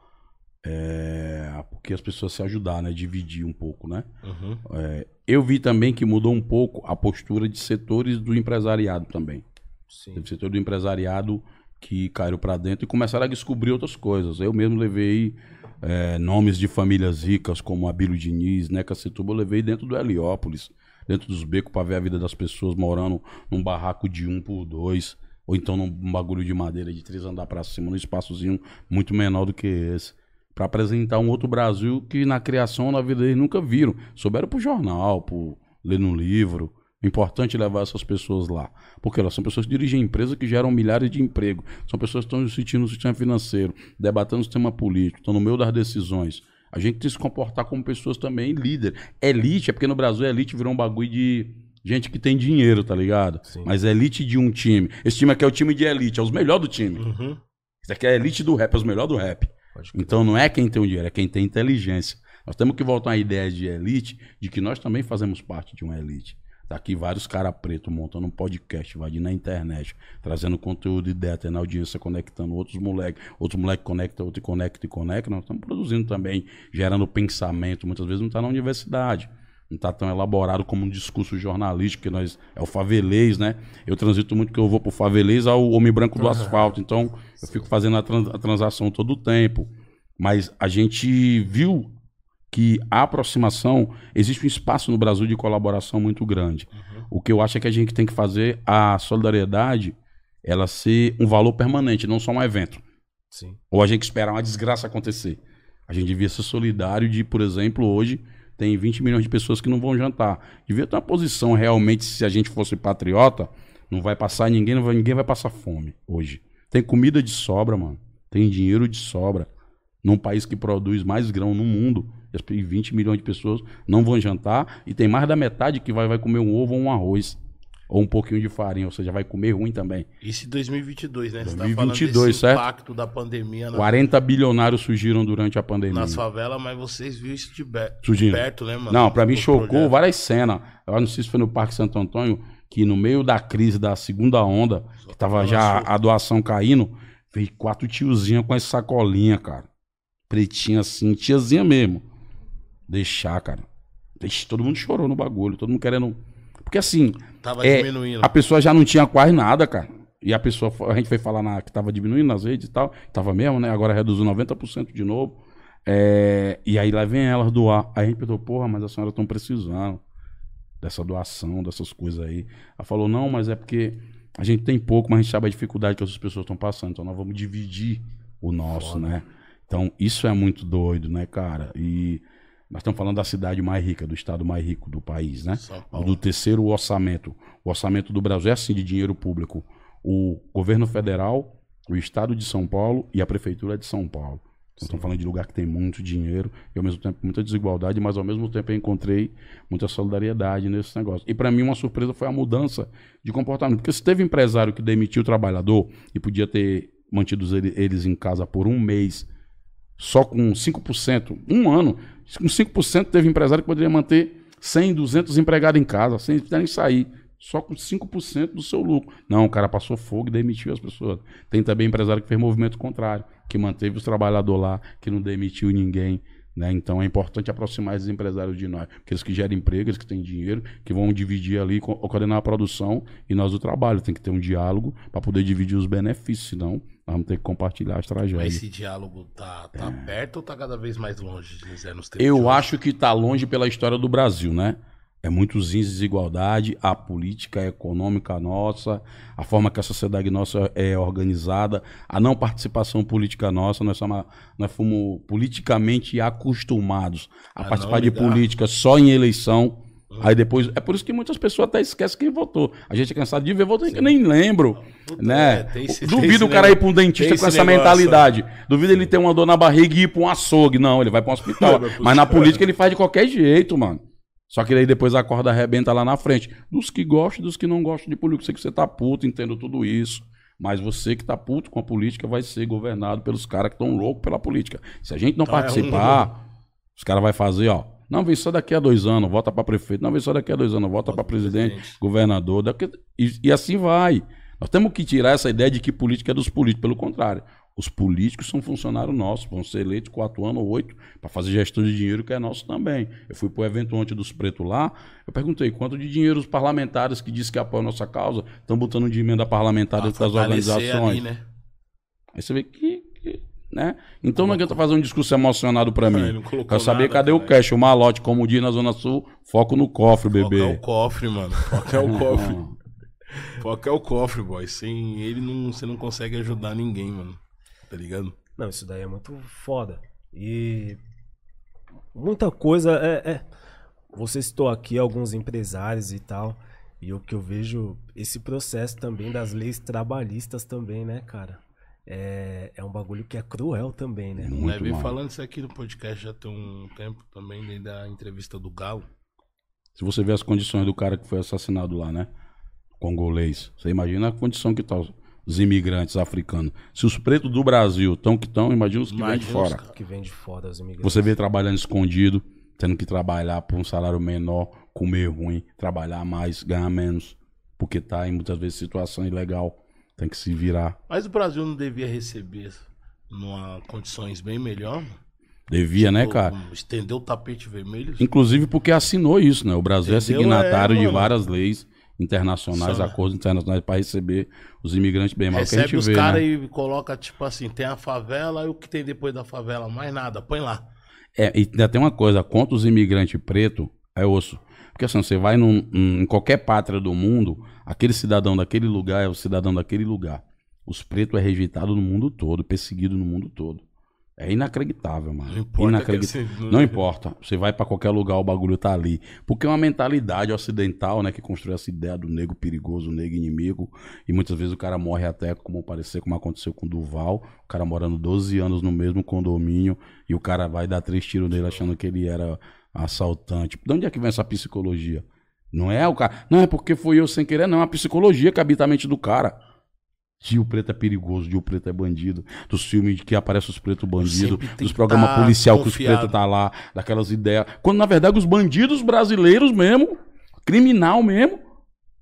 É, porque as pessoas se ajudaram, né? Dividir um pouco, né? Uhum. É, eu vi também que mudou um pouco a postura de setores do empresariado também. Sim. Teve setor do empresariado que caíram pra dentro e começaram a descobrir outras coisas. Eu mesmo levei é, nomes de famílias ricas como Abílio Diniz, Neca Setuba, eu levei dentro do Heliópolis, dentro dos becos pra ver a vida das pessoas morando num barraco de um por dois, ou então num bagulho de madeira de três andar pra cima, num espaçozinho muito menor do que esse. Pra apresentar um outro Brasil que na criação, na vida deles, nunca viram. Souberam pro jornal, por ler no livro. O importante é levar essas pessoas lá. Porque elas são pessoas que dirigem empresas que geram milhares de empregos. São pessoas que estão sentindo no sistema financeiro, debatendo o sistema político, estão no meio das decisões. A gente tem que se comportar como pessoas também líder. Elite, é porque no Brasil elite virou um bagulho de gente que tem dinheiro, tá ligado? Sim. Mas é elite de um time. Esse time aqui é o time de elite, é os melhores do time. Uhum. Isso aqui é a elite do rap, é os melhores do rap. Então não é quem tem o dinheiro, é quem tem inteligência. Nós temos que voltar à ideia de elite, de que nós também fazemos parte de uma elite. Tá aqui vários caras pretos montando um podcast, invadindo na internet, trazendo conteúdo, ideia, tendo audiência, conectando outros moleques, outros moleques conectam, outro conecta e conecta. Nós estamos produzindo também, gerando pensamento. Muitas vezes não está na universidade não está tão elaborado como um discurso jornalístico, que nós é o favelês, né? Eu transito muito que eu vou pro favelês ao homem branco do asfalto, então eu fico fazendo a, trans, a transação todo o tempo. Mas a gente viu que a aproximação, existe um espaço no Brasil de colaboração muito grande. Uhum. O que eu acho é que a gente tem que fazer a solidariedade ela ser um valor permanente, não só um evento. Sim. Ou a gente esperar uma desgraça acontecer. A gente devia ser solidário de, por exemplo, hoje tem 20 milhões de pessoas que não vão jantar. Devia ter uma posição realmente, se a gente fosse patriota, não vai passar ninguém, não vai, ninguém vai passar fome hoje. Tem comida de sobra, mano. Tem dinheiro de sobra. Num país que produz mais grão no mundo, e 20 milhões de pessoas não vão jantar, e tem mais da metade que vai, vai comer um ovo ou um arroz. Ou um pouquinho de farinha, ou seja, vai comer ruim também. Isso em 2022, né? 2022, Você tá certo? impacto da pandemia. Na... 40 bilionários surgiram durante a pandemia. Nas favelas, mas vocês viram isso de, be... de perto, né, mano? Não, pra mim chocou projeto. várias cenas. Eu não sei se foi no Parque Santo Antônio, que no meio da crise da segunda onda, Só que tava já a doação caindo, veio quatro tiozinhos com as sacolinhas, cara. Pretinha assim, tiazinha mesmo. Deixar, cara. Deixa, todo mundo chorou no bagulho, todo mundo querendo porque assim. Tava é, diminuindo. A pessoa já não tinha quase nada, cara. E a pessoa, a gente foi falar na, que tava diminuindo nas redes e tal. Tava mesmo, né? Agora reduziu 90% de novo. É, e aí lá vem elas doar. Aí a gente pensou, porra, mas a senhora estão precisando dessa doação, dessas coisas aí. Ela falou, não, mas é porque a gente tem pouco, mas a gente sabe a dificuldade que as pessoas estão passando. Então nós vamos dividir o nosso, Foda. né? Então isso é muito doido, né, cara? E nós estamos falando da cidade mais rica, do estado mais rico do país, né? Do terceiro orçamento. O orçamento do Brasil é assim de dinheiro público. O governo federal, o estado de São Paulo e a prefeitura de São Paulo. Então, estamos falando de lugar que tem muito dinheiro e ao mesmo tempo muita desigualdade, mas ao mesmo tempo eu encontrei muita solidariedade nesse negócio. E para mim uma surpresa foi a mudança de comportamento, porque se teve empresário que demitiu o trabalhador e podia ter mantido eles em casa por um mês só com 5%, um ano, com 5% teve empresário que poderia manter 100, 200 empregados em casa, sem nem sair. Só com 5% do seu lucro. Não, o cara passou fogo e demitiu as pessoas. Tem também empresário que fez movimento contrário, que manteve os trabalhadores lá, que não demitiu ninguém. Né? Então é importante aproximar esses empresários de nós. Aqueles que geram emprego, eles que têm dinheiro, que vão dividir ali, coordenar a produção e nós o trabalho. Tem que ter um diálogo para poder dividir os benefícios, senão vamos ter que compartilhar as tragédias. Mas esse diálogo tá, tá é. perto ou tá cada vez mais longe, Zé, nos Eu acho que tá longe pela história do Brasil, né? É muitos índices de desigualdade, a política econômica nossa, a forma que a sociedade nossa é organizada, a não participação política nossa, nós, somos, nós fomos politicamente acostumados a, a participar de política só em eleição. Aí depois, é por isso que muitas pessoas até esquecem quem votou. A gente é cansado de ver voto, eu nem lembro, Puta, né? É, esse, Duvido o cara ir para um dentista com essa negócio, mentalidade. Duvido ele ter uma dor na barriga e ir para um açougue. Não, ele vai para um hospital. Mas na política ele faz de qualquer jeito, mano. Só que aí depois a corda arrebenta lá na frente. Dos que gostam e dos que não gostam de política. Sei que você tá puto, entendo tudo isso. Mas você que tá puto com a política vai ser governado pelos caras que estão loucos pela política. Se a gente não então participar, é um... os caras vão fazer, ó. Não, vem só daqui a dois anos, volta para prefeito. Não, vem só daqui a dois anos, volta para presidente, presidente, governador. Daqui... E, e assim vai. Nós temos que tirar essa ideia de que política é dos políticos. Pelo contrário, os políticos são funcionários nossos, vão ser eleitos quatro anos ou oito para fazer gestão de dinheiro que é nosso também. Eu fui para o evento ontem dos pretos lá, eu perguntei quanto de dinheiro os parlamentares que dizem que apoiam a nossa causa estão botando de emenda parlamentar dentro das organizações. Ali, né? Aí você vê que, que né? Então não adianta fazer um discurso emocionado para mim. Quero saber nada, cadê cara. o cash, o malote, como diz na Zona Sul, foco no cofre, bebê. Foco é o cofre, mano. Foco é o cofre. foco é o cofre, boy. Sem ele não, você não consegue ajudar ninguém, mano tá ligado? Não, isso daí é muito foda. E muita coisa é, é. Você citou aqui alguns empresários e tal. E o que eu vejo, esse processo também das leis trabalhistas também, né, cara? É, é um bagulho que é cruel também, né? Muito é, falando isso aqui no podcast já tem um tempo também, desde a entrevista do Galo. Se você vê as condições do cara que foi assassinado lá, né? Congolês. Você imagina a condição que tá os imigrantes africanos. Se os pretos do Brasil estão que estão, imagina os que vêm de fora. Que vem de fora, os imigrantes. Você vê trabalhando escondido. tendo que trabalhar por um salário menor, comer ruim, trabalhar mais, ganhar menos, porque tá em muitas vezes situação ilegal, tem que se virar. Mas o Brasil não devia receber numa condições bem melhor. Devia, né, Tipo, cara? Estender o tapete vermelho. Inclusive porque assinou isso, né? O Brasil é Entendeu? signatário É, de várias leis internacionais, Só- acordos internacionais para receber os imigrantes bem mal que a gente os vê, caras né? e coloca, tipo assim, tem a favela e o que tem depois da favela? Mais nada, põe lá. É, e ainda tem uma coisa, contra os imigrantes pretos, é osso. Porque assim, você vai num- em qualquer pátria do mundo, aquele cidadão daquele lugar é o cidadão daquele lugar. Os pretos é rejeitado no mundo todo, perseguido no mundo todo. É inacreditável, mano. Não importa que assim, Não importa. Você vai pra qualquer lugar, o bagulho tá ali. Porque é uma mentalidade ocidental, né, que construiu essa ideia do negro perigoso, negro inimigo. E muitas vezes o cara morre até, como parecer, como aconteceu com o Duval. O cara morando 12 anos no mesmo condomínio e o cara vai dar três tiros nele achando que ele era assaltante. De onde é que vem essa psicologia? Não é o cara. Não é porque foi eu sem querer, não. É a psicologia que habita a mente do cara. Gil Preto é perigoso, Gil Preto é bandido. Dos filmes que aparecem os pretos bandidos, dos programas tá policial que os confiado. pretos tá lá, daquelas ideias. Quando na verdade os bandidos brasileiros mesmo, criminal mesmo,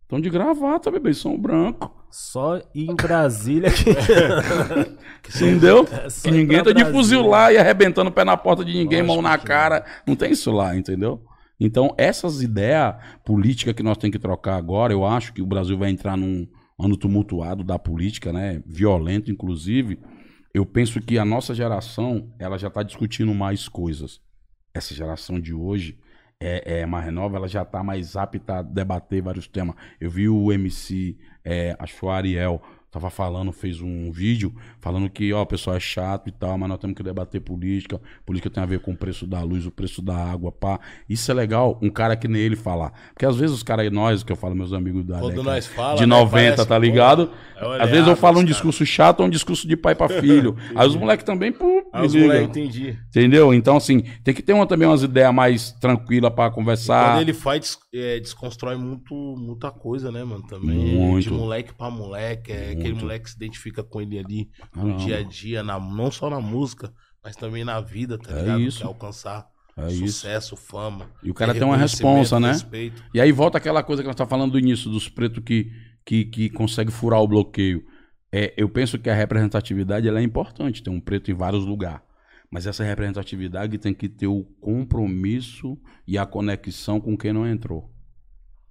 estão de gravata, bebê, são branco. Só em Brasília que. Entendeu? É ninguém tá de fuzil lá e arrebentando o pé na porta de ninguém, Lógico mão na cara. Não tem isso lá, entendeu? Então, essas ideias políticas que nós temos que trocar agora, eu acho que o Brasil vai entrar num ano tumultuado da política, né? Violento, inclusive. Eu penso que a nossa geração, ela já está discutindo mais coisas. Essa geração de hoje é, é mais nova, ela já está mais apta a debater vários temas. Eu vi o MC, é, acho que o Ariel, tava falando, fez um vídeo falando que, ó, o pessoal é chato e tal, mas nós temos que debater política. Política tem a ver com o preço da luz, o preço da água, pá. Isso é legal, um cara que nem ele falar. Porque às vezes os caras, nós, que eu falo, meus amigos da Quando década nós fala, de né, 90, parece, tá ligado? é às vezes eu falo um os discurso chato ou um discurso de pai pra filho. Aí os moleques também, pô, Aí os me ligam. moleques entendi. Entendeu? Então, assim, tem que ter uma, também umas ideias mais tranquilas pra Quando conversar. ele faz, é, desconstrói muito, muita coisa, né, mano? Também. Muito. De moleque pra moleque. É aquele moleque que se identifica com ele ali no Caramba. dia a dia, na, não só na música, mas também na vida, tá É ligado? isso. Quer alcançar É isso. sucesso, fama. E o cara tem uma responsa, né? Respeito. E aí volta aquela coisa que nós tá falando do início, dos pretos que, que, que consegue furar o bloqueio. É, eu penso que a representatividade ela é importante, ter um preto em vários lugares. Mas essa representatividade tem que ter o compromisso e a conexão com quem não entrou.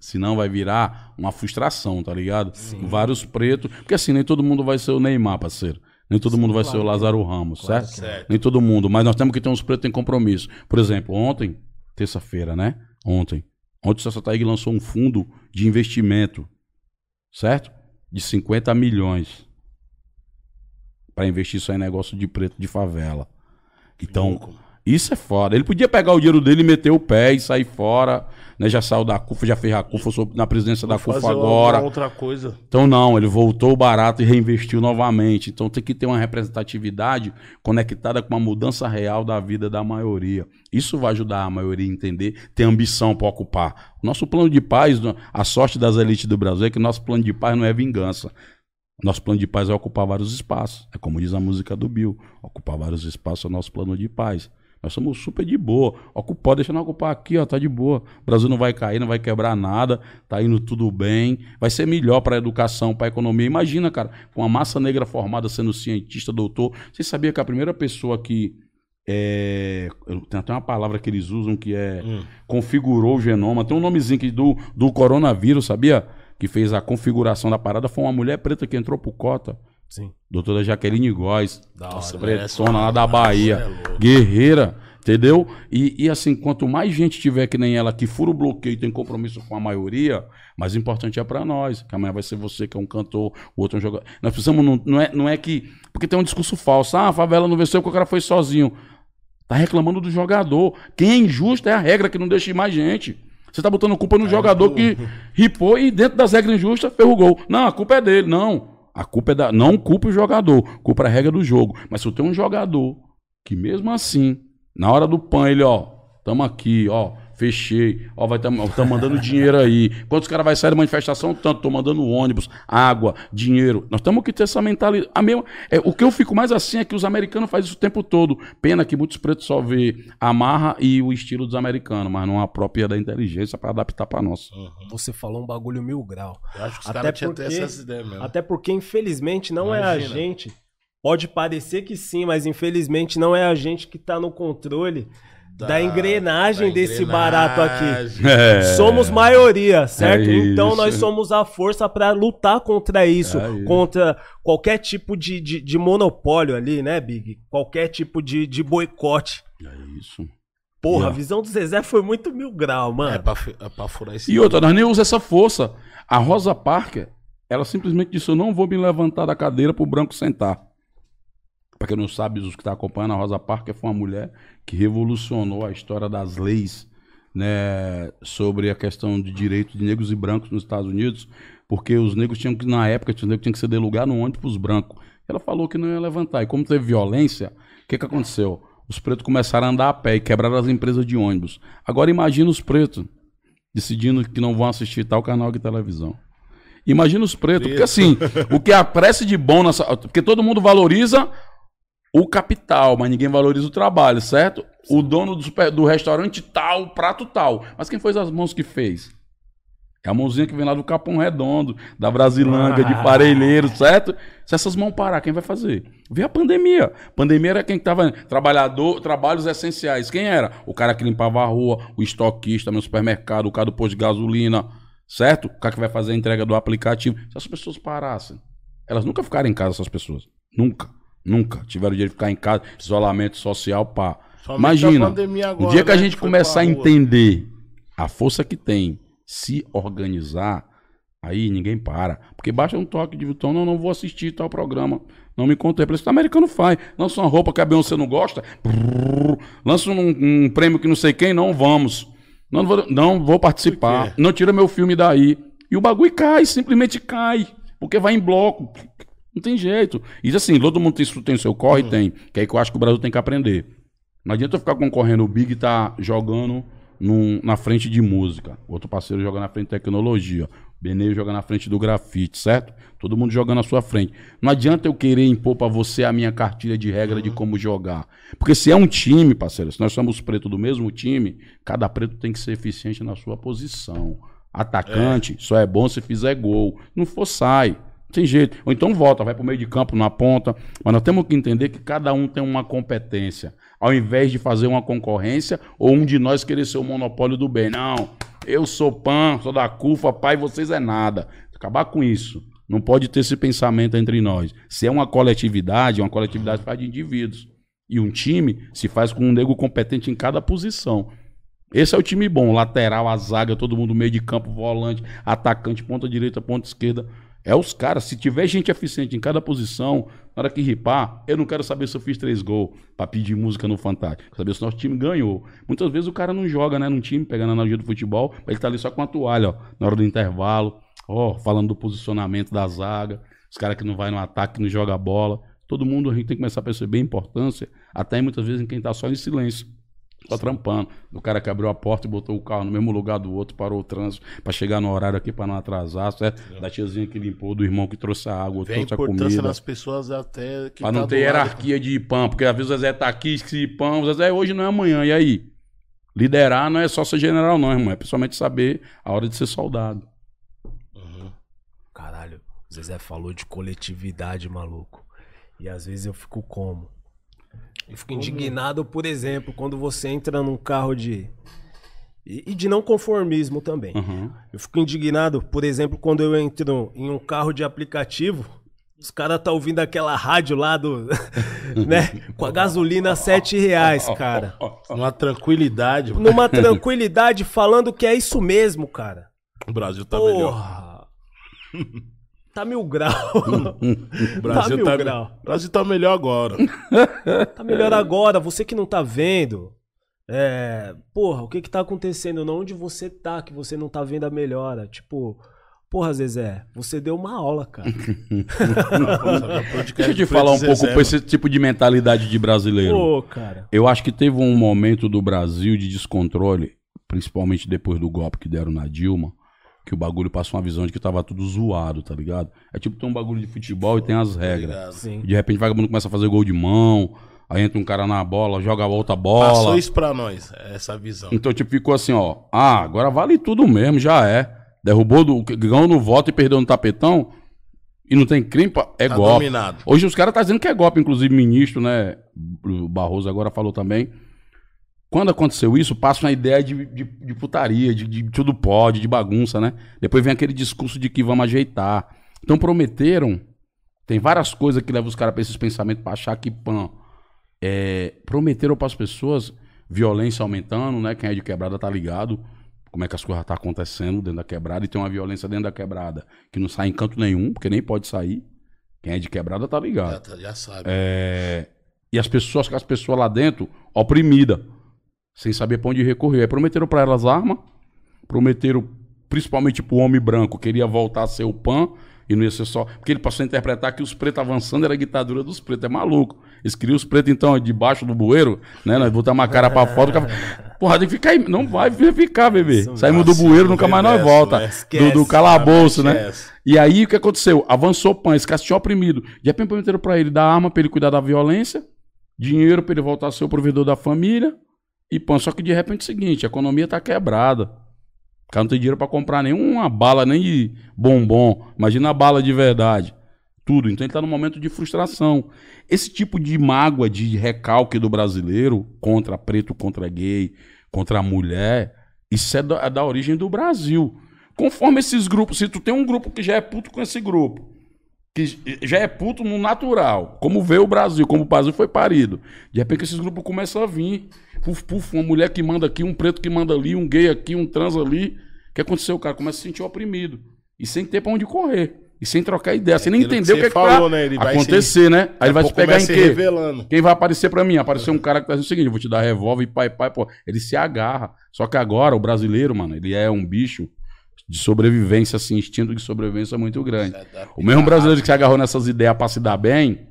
Senão vai virar uma frustração, tá ligado? Vários pretos. Porque assim, nem todo mundo vai ser o Neymar, parceiro. Nem todo Sim, mundo vai claro ser o Lázaro Ramos, Claro certo? Certo. Nem todo mundo, mas nós temos que ter uns pretos em compromisso. Por exemplo, ontem, terça-feira, né? Ontem. Ontem o Cessa Taig lançou um fundo de investimento, certo? De 50 milhões. Para investir só em negócio de preto de favela. Então, isso é foda. Ele podia pegar o dinheiro dele e meter o pé e sair fora. Né? Já saiu da CUFA, já fez a CUFA, sou na presidência da CUFA agora. outra coisa. Então não, ele voltou barato e reinvestiu novamente. Então tem que ter uma representatividade conectada com uma mudança real da vida da maioria. Isso vai ajudar a maioria a entender, ter ambição para ocupar. Nosso plano de paz, a sorte das elites do Brasil é que nosso plano de paz não é vingança. Nosso plano de paz é ocupar vários espaços. É como diz a música do Bill. Ocupar vários espaços é o nosso plano de paz. Nós somos super de boa. Ocupar, deixa não ocupar aqui, ó, tá de boa. O Brasil não vai cair, não vai quebrar nada, tá indo tudo bem. Vai ser melhor para a educação, para a economia. Imagina, cara, com a massa negra formada sendo cientista, doutor. Você sabia que a primeira pessoa que é, tem até uma palavra que eles usam que é Hum. configurou o genoma. Tem um nomezinho que do, do coronavírus, sabia? Que fez a configuração da parada. Foi uma mulher preta que entrou pro Cota. Sim. Doutora Jaqueline Góes. Da Nossa, Pretona lá da Nossa, Bahia. é. Guerreira, entendeu? E, e assim, quanto mais gente tiver que nem ela, que fura o bloqueio e tem compromisso com a maioria, mais importante é pra nós. Que amanhã vai ser você que é um cantor, o outro é um jogador. Nós precisamos, não, não, é, não é que. Porque tem um discurso falso. Ah, a favela não venceu porque o cara foi sozinho. Tá reclamando do jogador. Quem é injusto é a regra que não deixa ir mais gente. Você tá botando culpa no jogador que ripou e dentro das regras injustas gol. Não, a culpa é dele. Não. A culpa é da. Não culpa o jogador. Culpa é a regra do jogo. Mas se eu tenho um jogador que mesmo assim, na hora do pan, ele, ó, tamo aqui, ó, fechei. Ó, vai estar tá mandando dinheiro aí. Quantos caras vai sair da manifestação? Tanto, tô mandando ônibus, água, dinheiro. Nós temos que ter essa mentalidade. A mesma, é, o que eu fico mais assim é que os americanos fazem isso o tempo todo. Pena que muitos pretos só vê a marra e o estilo dos americanos, mas não a própria da inteligência para adaptar para nós. Uhum. Você falou um bagulho mil grau. Eu acho que os caras tinham até essas ideias mesmo. Até porque, infelizmente, não Imagina. é a gente. Pode parecer que sim, mas infelizmente não é a gente que tá no controle da, da, engrenagem, da desse barato aqui. É, somos maioria, certo? É então nós somos a força para lutar contra isso, é contra qualquer tipo de, de, de, monopólio ali, né, Big? Qualquer tipo de, de boicote. É isso. Porra, a visão do Zezé foi muito mil grau, mano. É pra, é pra furar esse. E outra, nós nem usamos essa força. A Rosa Parker, ela simplesmente disse: Eu não vou me levantar da cadeira pro branco sentar. Para quem não sabe, os que estão tá acompanhando, a Rosa Parker foi uma mulher que revolucionou a história das leis né, sobre a questão de direitos de negros e brancos nos Estados Unidos, porque os negros tinham que, na época, os negros tinham que ceder lugar no ônibus para os brancos. Ela falou que não ia levantar. E como teve violência, o que, que aconteceu? Os pretos começaram a andar a pé e quebraram as empresas de ônibus. Agora imagina os pretos decidindo que não vão assistir tal canal de televisão. Imagina os pretos, porque assim, o que aparece de bom nessa. Porque todo mundo valoriza o capital, mas ninguém valoriza o trabalho, certo? Sim. O dono do, super, do restaurante tal, prato tal. Mas quem foi as mãos que fez? É a mãozinha que vem lá do Capão Redondo, da Brasilândia, ah. de Parelheiro, certo? Se essas mãos parar, quem vai fazer? Vê a pandemia. Pandemia era quem estava trabalhador, trabalhos essenciais. Quem era? O cara que limpava a rua, o estoquista no supermercado, o cara do posto de gasolina, certo? O cara que vai fazer a entrega do aplicativo. Se as pessoas parassem, elas nunca ficaram em casa, essas pessoas. Nunca. Nunca tiveram dinheiro de ficar em casa, isolamento social, pá. Imagina, agora, o dia que a né, gente começar a entender a força que tem, se organizar, aí ninguém para. Porque baixa um toque de botão, não, não vou assistir tal programa. Não me contempla. Isso o americano faz. Lança uma roupa que a Beyoncé não gosta. Brrr, lança um, um, prêmio que não sei quem, não vamos. Não vou, não vou participar. Não tira meu filme daí. E o bagulho cai, simplesmente cai. Porque vai em bloco. Não tem jeito. E assim, todo mundo tem, tem seu corre, uhum. tem. Que é que eu acho que o Brasil tem que aprender. Não adianta eu ficar concorrendo. O Big tá jogando num, na frente de música. Outro parceiro joga na frente de tecnologia. O Benê joga na frente do grafite, certo? Todo mundo jogando na sua frente. Não adianta eu querer impor para você a minha cartilha de regra uhum. de como jogar. Porque se é um time, parceiro, se nós somos preto do mesmo time, cada preto tem que ser eficiente na sua posição. Atacante, é. só é bom se fizer gol. Não for, sai. Tem jeito. Ou então volta, vai para o meio de campo, na ponta. Mas nós temos que entender que cada um tem uma competência. Ao invés de fazer uma concorrência, ou um de nós querer ser o monopólio do bem. Não, eu sou PAN, sou da CUFA, pai, vocês é nada. Acabar com isso. Não pode ter esse pensamento entre nós. Se é uma coletividade, uma coletividade faz de indivíduos. E um time se faz com um nego competente em cada posição. Esse é o time bom. Lateral, a zaga, todo mundo meio de campo, volante, atacante, ponta direita, ponta esquerda. É os caras. Se tiver gente eficiente em cada posição, na hora que ripar, eu não quero saber se eu fiz três gols pra pedir música no Fantástico. Quero saber se o nosso time ganhou. Muitas vezes o cara não joga, né, num time, pegando a analogia do futebol, ele tá ali só com a toalha, ó, na hora do intervalo, ó, falando do posicionamento da zaga, os caras que não vai no ataque, que não joga bola. Todo mundo a gente tem que começar a perceber a importância, até muitas vezes em quem tá só em silêncio. Só trampando. O cara que abriu a porta e botou o carro no mesmo lugar do outro, parou o trânsito para chegar no horário aqui para não atrasar, certo? É. Da tiazinha que limpou, do irmão que trouxe a água, trouxe a, a importância das pessoas até que Pra não tá ter hierarquia lado. de pão, porque às vezes o Zezé tá aqui, se pão, o Zezé hoje não é amanhã, e aí? Liderar não é só ser general não, irmão, é principalmente saber a hora de ser soldado. Uhum. Caralho, o Zezé falou de coletividade, maluco. E às vezes eu fico como? Eu fico indignado, por exemplo, quando você entra num carro de. E, de não conformismo também. Uhum. Eu fico indignado, por exemplo, quando eu entro em um carro de aplicativo, os caras tá ouvindo aquela rádio lá do. né? Com a gasolina sete reais, cara. Numa tranquilidade. Numa tranquilidade, falando que é isso mesmo, cara. O Brasil tá Porra. melhor. Tá mil grau. Brasil tá mil tá, grau. Brasil tá melhor agora. tá melhor agora. Você que não tá vendo. É, porra, o que que tá acontecendo? Onde você tá que você não tá vendo a melhora? Tipo, porra, Zezé, você deu uma aula, cara. Deixa eu te falar um pouco com esse tipo de mentalidade de brasileiro. Pô, cara. Eu acho que teve um momento do Brasil de descontrole principalmente depois do golpe que deram na Dilma, que o bagulho passou uma visão de que tava tudo zoado, tá ligado? É tipo tem um bagulho de futebol e tem as regras. Ligado. Sim. De repente o vagabundo começa a fazer gol de mão, aí entra um cara na bola, joga a outra bola. Passou isso pra nós, essa visão. Então, tipo, ficou assim, ó. Ah, agora vale tudo mesmo, já é. Derrubou, do, ganhou no voto e perdeu no tapetão. E não tem crime, é Tá golpe. dominado. Hoje os caras tá dizendo que é golpe, inclusive o ministro, né? O Barroso agora falou também. Quando aconteceu isso, passa uma ideia de, de, de putaria, de, de tudo pode, de bagunça, né? Depois vem aquele discurso de que vamos ajeitar. Então prometeram. Tem várias coisas que levam os caras pra esses pensamentos pra achar que pan. É, prometeram pras pessoas violência aumentando, né? Quem é de quebrada tá ligado. Como é que as coisas tá acontecendo dentro da quebrada e tem uma violência dentro da quebrada que não sai em canto nenhum, porque nem pode sair. Quem é de quebrada tá ligado. Já, tá- já sabe. É, e as pessoas, as pessoas lá dentro, oprimidas, sem saber pra onde recorrer. Aí prometeram pra elas arma, prometeram principalmente pro homem branco, queria voltar a ser o PAN, e não ia ser só. Porque ele passou a interpretar que os pretos avançando era a ditadura dos pretos. É maluco. Eles queriam os pretos, então, debaixo do bueiro, né? Nós botamos a cara pra fora. o cara- Porra, tem que ficar aí. Não vai ficar, bebê. Saímos do bueiro, nunca mais nós volta. Do, do calabouço, né? E aí o que aconteceu? Avançou o PAN, esse cara oprimido. Repente prometeram pra ele dar arma pra ele cuidar da violência, dinheiro pra ele voltar a ser o provedor da família e PAN. Só que de repente é o seguinte, a economia tá quebrada. O cara não tem dinheiro pra comprar nenhuma bala, nem de bombom. Imagina a bala de verdade. Tudo. Então ele tá num momento de frustração. Esse tipo de mágoa, de recalque do brasileiro contra preto, contra gay, contra mulher, isso é da, é da origem do Brasil. Conforme esses grupos, se tu tem um grupo que já é puto com esse grupo, que já é puto no natural, como veio o Brasil, como o Brasil foi parido. De repente esses grupos começam a vir. Puf, puf, uma mulher que manda aqui, um preto que manda ali, um gay aqui, um trans ali. O que aconteceu? O cara começa a se sentir oprimido. E sem ter pra onde correr. E sem trocar ideia. Sem nem que entender o que, é que falou, vai né? Ele vai acontecer, né? Aí ele vai se pegar em se quê? revelando. Quem vai aparecer pra mim? Apareceu um cara que tá dizendo o seguinte: eu vou te dar revólver e pai, pai, pô. Ele se agarra. Só que agora, o brasileiro, mano, ele é um bicho de sobrevivência, assim, instinto de sobrevivência muito grande. O mesmo brasileiro que se agarrou nessas ideias pra se dar bem,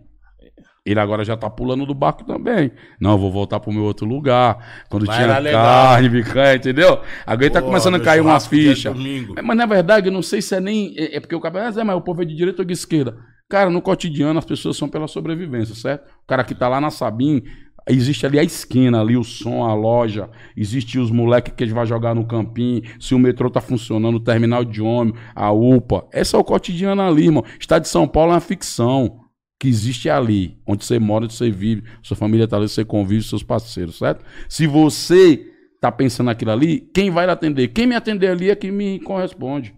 ele agora já tá pulando do barco também. Não, eu vou voltar pro meu outro lugar. Quando Vai tinha carne, picanha, entendeu? Agora ele tá começando a cair uma ficha. É, Mas na verdade, eu não sei se é nem. É, é porque o cara. Ah, mas o povo é de direita ou de esquerda? Cara, no cotidiano as pessoas são pela sobrevivência, certo? O cara que tá lá na Sabim, existe ali a esquina, ali o som, a loja, existe os moleques que ele vai jogar no campinho, se o metrô tá funcionando, o terminal de ônibus, a UPA. Esse é o cotidiano ali, irmão. Estado de São Paulo é uma ficção que existe ali, onde você mora, onde você vive, sua família tá ali, você convive, seus parceiros, certo? Se você tá pensando naquilo ali, quem vai atender? Quem me atender ali é quem me corresponde.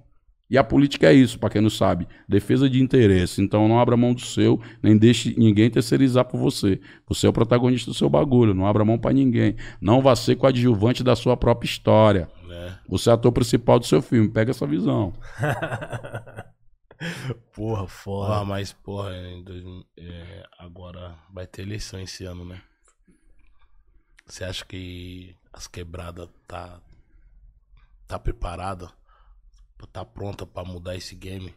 E a política é isso, para quem não sabe, defesa de interesse. Então não abra mão do seu, nem deixe ninguém terceirizar por você. Você é o protagonista do seu bagulho, não abra mão para ninguém. Não vá ser coadjuvante da sua própria história. né? Você é ator principal do seu filme, pega essa visão. Porra, foda. Ah, mas, porra, em dois, é, agora vai ter eleição esse ano, né? Você acha que as quebradas tá, tá preparada? Tá pronta pra mudar esse game?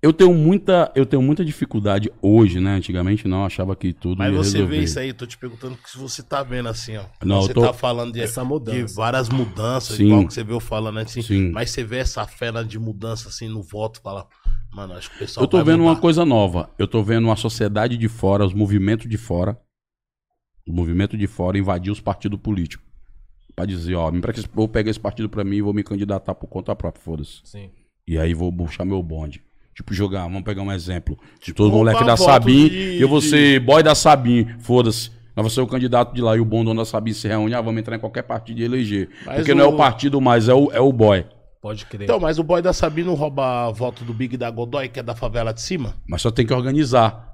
Eu tenho muita, eu tenho muita dificuldade hoje, né? Antigamente não, achava que tudo Mas ia você resolver. vê isso aí, tô te perguntando que se você tá vendo assim, ó. Não, você tô- tá falando de, Essa mudança. de várias mudanças, Sim. igual que você veio falando assim. Sim. Mas você vê essa fera de mudança assim no voto, fala, mano, acho que o pessoal Eu tô vai vendo mudar. uma coisa nova. Eu tô vendo uma sociedade de fora, os movimentos de fora. O movimento de fora invadir os partidos políticos. Pra dizer, ó, vou pegar esse partido pra mim e vou me candidatar por conta própria, foda-se. Sim. E aí vou puxar meu bonde. Tipo, jogar, vamos pegar um exemplo. De todo moleque da Sabim, de- eu vou ser boy da Sabim, foda-se. Nós vamos ser o candidato de lá e o bom dono da Sabim se reúne, ah, vamos entrar em qualquer partido e eleger. Mas Porque não é o- o partido mais, é o, é o boy. Pode crer. Então, mas o boy da Sabina não rouba voto do Big da Godoy, que é da favela de cima? Mas só tem que organizar.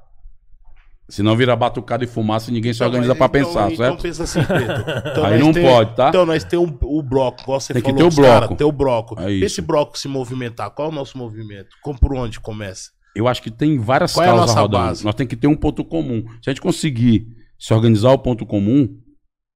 Se não vira batucada e fumaça, ninguém se organiza Então, pra então- pensar, então certo? pensa assim, Preto. Então Aí não tem- pode, tá? Então nós temos o, o bloco, igual você Tem que falou, ter o os cara, bloco. ter o bloco. É. Esse bloco se movimentar, qual é o nosso movimento? Como por onde começa? Eu acho que tem várias Qual é a causas nossa rodando. base? Nós temos que ter um ponto comum. Se a gente conseguir se organizar o ponto comum,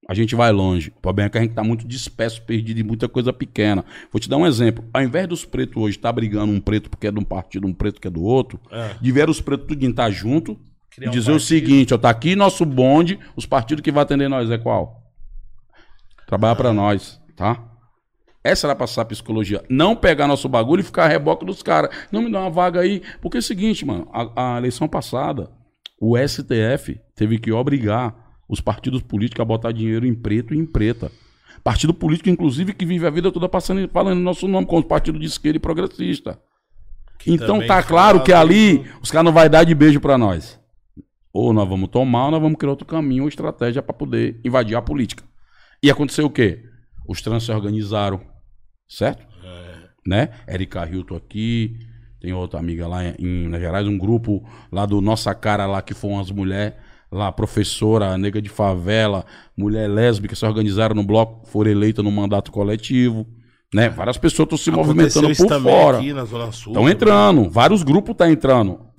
a gente vai longe. O problema é que a gente tá muito disperso, perdido em muita coisa pequena. Vou te dar um exemplo. Ao invés dos pretos hoje estar brigando um preto porque é de um partido, um preto que é do outro, É. deveram os pretos tudo estar junto Criar e um dizer o seguinte, ó, tá aqui nosso bonde, os partidos que vai atender nós é qual? trabalhar pra nós, tá? Essa era passar a psicologia. Não pegar nosso bagulho e ficar a reboque dos caras. Não me dá uma vaga aí. Porque é o seguinte, mano. A, a eleição passada, o STF teve que obrigar os partidos políticos a botar dinheiro em preto e em preta. Partido político, inclusive, que vive a vida toda passando, falando nosso nome como partido de esquerda e progressista. então também tá claro que ali os caras não vai dar de beijo pra nós. Ou nós vamos tomar, ou nós vamos criar outro caminho ou estratégia pra poder invadir a política. E aconteceu o quê? Os trans se organizaram, certo? Né? Erika Hilton aqui, tem outra amiga lá em Minas Gerais, um grupo lá do Nossa Cara lá, que foram as mulheres, lá, professora, nega de favela, mulher lésbica, se organizaram no bloco, foram eleitas no mandato coletivo, né? Várias pessoas estão se movimentando Aconteceu isso por fora. Estão entrando, vários grupos estão entrando, p- cri-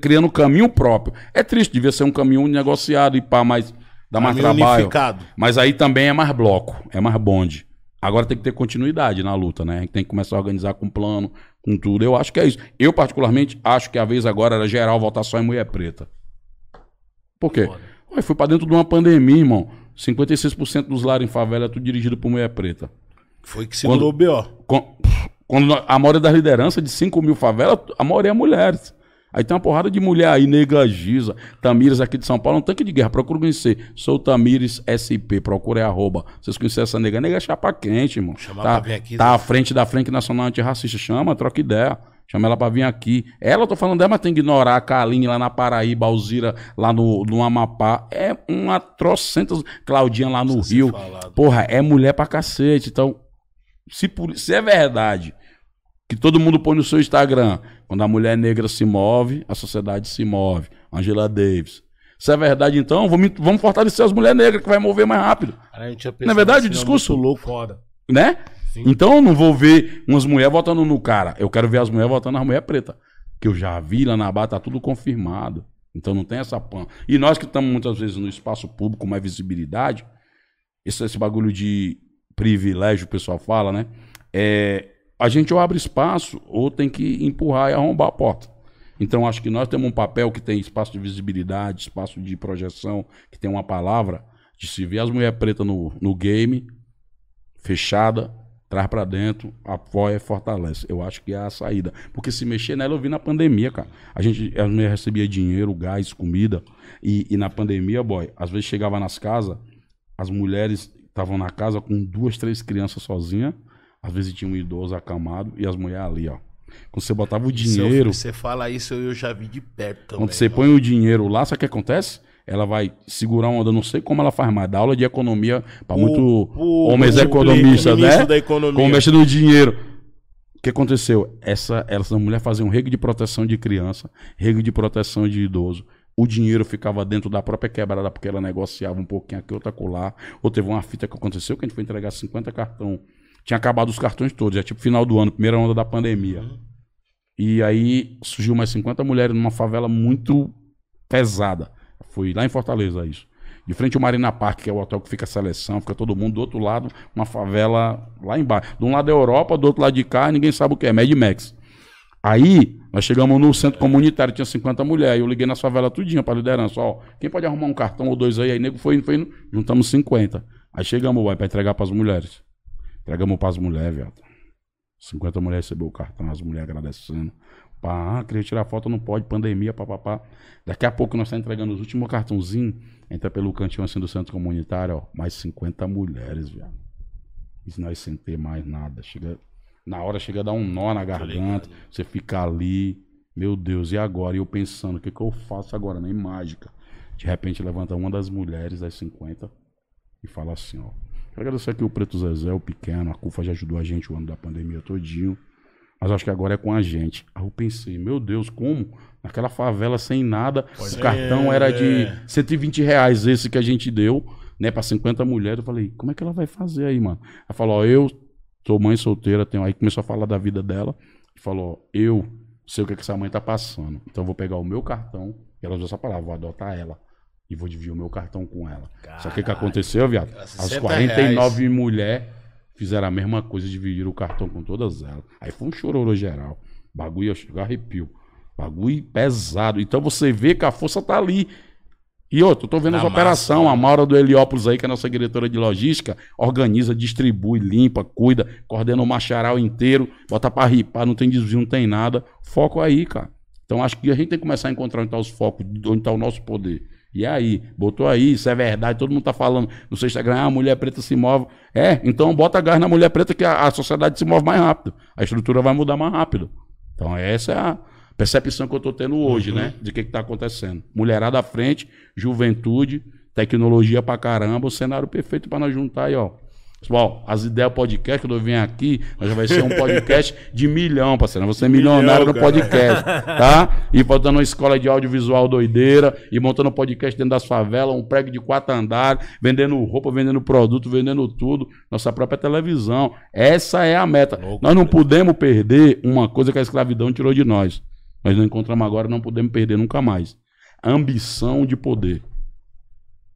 criando um caminho próprio. É triste, devia ser um caminho negociado e pá, mas dá mais Caminho trabalho. unificado. Mas aí também é mais bloco, é mais bonde. Agora tem que ter continuidade na luta, né? A gente tem que começar a organizar com plano, com tudo. Eu acho que é isso. Eu, particularmente, acho que a vez agora era geral votar só em mulher preta. Por quê? Ué, foi pra dentro de uma pandemia, irmão. 56% dos lares em favela é tudo dirigido por mulher preta. Foi que segurou o B.O. Quan- Quando a maioria das lideranças de 5 mil favelas, a maioria é mulheres. Aí tem uma porrada de mulher aí, Nega Giza, Tamires aqui de São Paulo, um tanque de guerra. Procura conhecer. Sou Tamires SP, procura aí, arroba. Vocês conhecem essa nega? Nega é chapa quente, irmão. Chamar tá, pra vir aqui, tá né? à frente da Frente Nacional Antirracista. Chama, troca ideia. Chama ela pra vir aqui. Ela, eu tô falando dela, mas tem que ignorar a Kaline lá na Paraíba, Alzira lá no, no Amapá. É uma trocentas. Claudinha lá no Rio. falado. Porra, é mulher pra cacete. Então, se, se é verdade que todo mundo põe no seu Instagram, quando a mulher negra se move, a sociedade se move. Angela Davis. Se é verdade, então, vamos, vamos fortalecer as mulheres negras, que vai mover mais rápido. Na pensado verdade, o discurso- é louco. Foda. Né? Sim. Então eu não vou ver umas mulheres votando no cara. Eu quero ver as mulheres votando nas mulheres pretas. Que eu já vi lá na barra, tá tudo confirmado. Então não tem essa pan. E nós que estamos muitas vezes no espaço público mais visibilidade, esse, esse bagulho de privilégio, o pessoal fala, né? É, a gente ou abre espaço ou tem que empurrar e arrombar a porta. Então acho que nós temos um papel que tem espaço de visibilidade, espaço de projeção, que tem uma palavra, de se ver as mulheres pretas no, no game, fechada, traz pra dentro, apoia e fortalece. Eu acho que é a saída. Porque se mexer nela, eu vi na pandemia, cara. A gente as mulheres recebia dinheiro, gás, comida. E, e na pandemia, boy, às vezes chegava nas casas, as mulheres estavam na casa com duas, três crianças sozinhas. Às vezes tinha um idoso acamado e as mulheres ali, ó. Quando você botava o dinheiro. Você fala isso, eu já vi de perto também. Quando você põe o dinheiro lá, sabe o que acontece? Ela vai segurar uma onda, não sei como ela faz mais, dá aula de economia para muito o- homens economistas, né? da economia. Como mexe no dinheiro. O que aconteceu? Essa, essa mulher fazia um rego de proteção de criança, rego de proteção de idoso. O dinheiro ficava dentro da própria quebrada porque ela negociava um pouquinho aqui, outra colar. Ou teve uma fita que aconteceu que a gente foi entregar 50 cartão. Tinha acabado os cartões todos, é tipo final do ano, primeira onda da pandemia. E aí surgiu mais 50 mulheres numa favela muito pesada. Foi lá em Fortaleza isso. De frente ao Marina Park, que é o hotel que fica a seleção, fica todo mundo do outro lado, uma favela lá embaixo. De um lado é Europa, do outro lado de cá, ninguém sabe o que é, Mad Max. Aí, nós chegamos no centro comunitário, tinha 50 mulheres. Eu liguei na favela tudinha pra liderança. Ó, quem pode arrumar um cartão ou dois aí? Aí nego foi, foi, juntamos 50. Aí chegamos, vai, pra entregar pras mulheres. Entregamos pras mulheres, viado. 50 mulheres recebeu o cartão, as mulheres agradecendo. Pá, ah, queria tirar foto, não pode, pandemia, papapá. Daqui a pouco nós estamos entregando os últimos cartãozinhos. Entra pelo cantinho assim do centro comunitário, ó. Mais 50 mulheres, viado. Isso nós sem ter mais nada. Chega, na hora chega a dar um nó na garganta. Você fica ali. Meu Deus, e agora? E eu pensando, o que, que eu faço agora? Nem mágica. De repente levanta uma das mulheres das 50 e fala assim, ó. Quero agradecer aqui o Preto Zezé, o pequeno, a CUFA já ajudou a gente o ano da pandemia todinho. Mas acho que agora é com a gente. Aí eu pensei, meu Deus, como? Naquela favela sem nada, o cartão era de 120 reais esse que a gente deu, né, pra 50 mulheres. Eu falei, como é que ela vai fazer aí, mano? Ela falou, ó, eu sou mãe solteira, tenho... aí começou a falar da vida dela. E falou, ó, eu sei o que, que essa mãe tá passando. Então eu vou pegar o meu cartão, e ela usou essa palavra, vou adotar ela. E vou dividir o meu cartão com ela. Só que o que aconteceu, viado? As 60 49 mulheres fizeram a mesma coisa, dividiram o cartão com todas elas. Aí foi um chororô geral. Bagulho, chegou arrepio. Bagulho pesado. Então você vê que a força tá ali. E outro, eu tô vendo Na as operações, a Maura do Heliópolis aí, que é a nossa diretora de logística, organiza, distribui, limpa, cuida, coordena o macharal inteiro, bota pra ripar, não tem desvio, não tem nada. Foco aí, cara. Então acho que a gente tem que começar a encontrar onde tá os focos, onde tá o nosso poder. E aí, botou aí, isso é verdade, todo mundo tá falando no seu Instagram, ah, a mulher preta se move. É, então bota gás na mulher preta que a, a sociedade se move mais rápido. A estrutura vai mudar mais rápido. Então essa é a percepção que eu tô tendo hoje, né? De que que tá acontecendo. Mulherada à frente, juventude, tecnologia pra caramba, o cenário perfeito pra nós juntar aí, ó. Pessoal, as ideias podcast, quando eu venho aqui, nós já vai ser um podcast de milhão, parceiro. Você é milionário no cara. podcast, tá? E botando uma escola de audiovisual doideira, e montando um podcast dentro das favelas, um prédio de quatro andares, vendendo roupa, vendendo produto, vendendo tudo, nossa própria televisão. Essa é a meta. Louco, nós não né? podemos perder uma coisa que a escravidão tirou de nós. Nós não encontramos agora, não podemos perder nunca mais. A ambição de poder.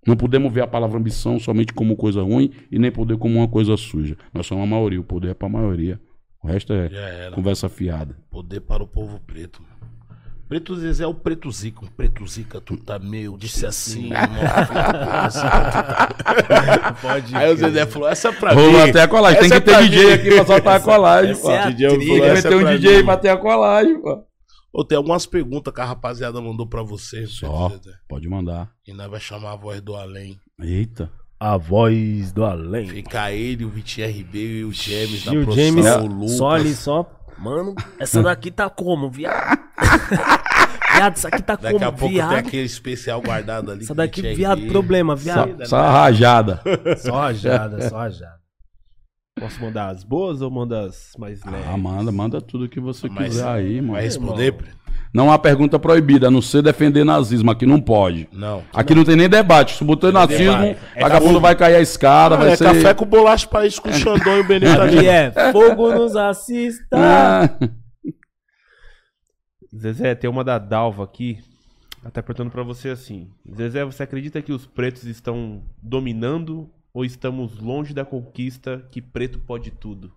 Não podemos ver a palavra ambição somente como coisa ruim e nem poder como uma coisa suja. Nós somos a maioria, o poder é para a maioria. O resto é conversa fiada. Poder para o povo preto. Preto Zezé é o preto zica. Um preto zica, tu tá meio, disse assim. Pode Aí o. Zezé falou, essa é pra Rolou mim. até a colagem. Tem Essa que é ter DJ mim. aqui pra soltar a colagem, essa pô. é a DJ trilha. Tem que essa é um DJ mim. pra ter a colagem, pô. Ô, tem algumas perguntas que a rapaziada mandou pra você, Só, Preto Zezé. pode mandar. E nós vai chamar a voz do além. Eita. A voz do além. Fica ele, o Vitinho RB e o James E da o produção. James o Lucas. só ali, só. Mano, essa daqui tá como, viado? viado, isso aqui tá Daqui a como, pouco viado? tem aquele especial guardado ali. Essa daqui, Vitinho viado, RB. problema, Só, viado. só a rajada. Só rajada, só rajada. Posso mandar as boas ou manda as mais leves? Ah, manda, manda tudo que você Mas quiser aí, mano. Vai responder? Não há pergunta proibida, a não ser defender nazismo. Aqui não pode. Não. Aqui não tem nem debate. Se botou nazismo. É vagabundo vai cair a escada, vai é ser. café com bolacha pra isso com o Xandão e o Benito E ali. é, fogo nos assista. Ah, Zezé, tem uma da Dalva aqui. Ela tá perguntando pra você assim: Zezé, você acredita que os pretos estão dominando ou estamos longe da conquista que preto pode tudo?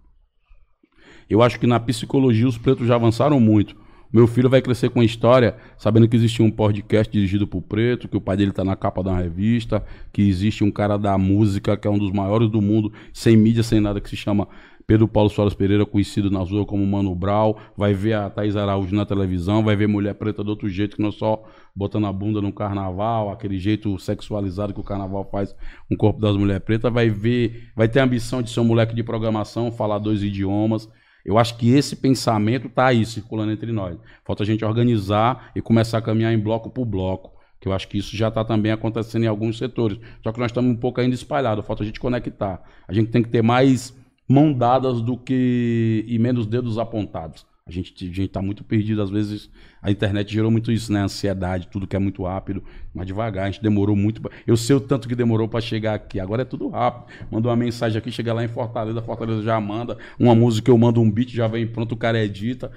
Eu acho que na psicologia os pretos já avançaram muito. Meu filho vai crescer com a história, sabendo que existe um podcast dirigido por preto, que o pai dele tá na capa da revista, que existe um cara da música que é um dos maiores do mundo, sem mídia, sem nada, que se chama Pedro Paulo Soares Pereira, conhecido na rua como Mano Brau. Vai ver a Thaís Araújo na televisão, vai ver mulher preta do outro jeito, que não só botando a bunda no carnaval, aquele jeito sexualizado que o carnaval faz com o corpo das mulheres pretas. Vai ver, vai ter a ambição de ser um moleque de programação, falar dois idiomas. Eu acho que esse pensamento tá aí circulando entre nós. Falta a gente organizar e começar a caminhar em bloco por bloco. Que eu acho que isso já está também acontecendo em alguns setores. Só que nós estamos um pouco ainda espalhados. Falta a gente conectar. A gente tem que ter mais mão dadas do que e menos dedos apontados. A gente a gente está muito perdido. Às vezes a internet gerou muito isso, né? Ansiedade, tudo que é muito rápido, mas devagar. A gente demorou muito. pra- Eu sei o tanto que demorou para chegar aqui. Agora é tudo rápido. Manda uma mensagem aqui, chega lá em Fortaleza, Fortaleza já manda. Uma música, eu mando um beat, já vem pronto, o cara edita.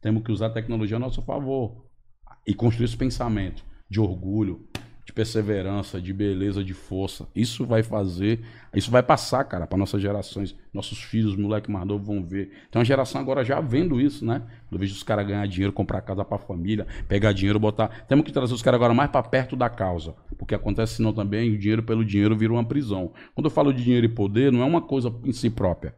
Temos que usar a tecnologia a nosso favor. E construir esse pensamento de orgulho, de perseverança, de beleza, de força. Isso vai fazer, isso vai passar, cara, para nossas gerações. Nossos filhos, moleque mais novo vão ver. Tem uma geração agora já vendo isso, né? Eu vejo os caras ganhar dinheiro, comprar casa para família, pegar dinheiro, botar. Temos que trazer os caras agora mais para perto da causa. Porque acontece senão também o dinheiro pelo dinheiro vira uma prisão. Quando eu falo de dinheiro e poder, não é uma coisa em si própria.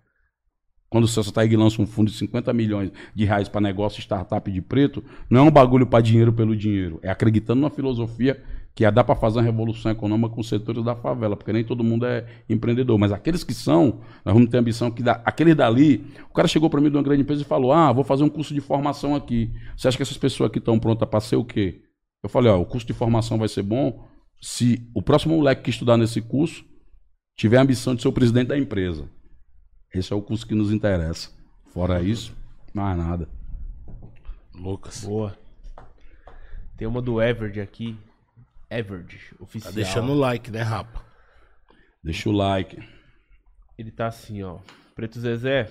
Quando o Celso Taig lança um fundo de 50 milhões de reais para negócio startup de preto, não é um bagulho para dinheiro pelo dinheiro. É acreditando numa filosofia que dá para fazer uma revolução econômica com os setores da favela, porque nem todo mundo é empreendedor. Mas aqueles que são, nós vamos ter ambição que dá. Aqueles dali, o cara chegou para mim de uma grande empresa e falou: Ah, vou fazer um curso de formação aqui. Você acha que essas pessoas aqui estão prontas para ser o quê? Eu falei: Ó, o curso de formação vai ser bom se o próximo moleque que estudar nesse curso tiver a ambição de ser o presidente da empresa. Esse é o curso que nos interessa. Fora isso, mais nada. Lucas. Boa. Tem uma do Everard aqui. Everard, oficial. Tá deixando o like, né, rapa? Deixa o like. Ele tá assim, ó. Preto Zezé,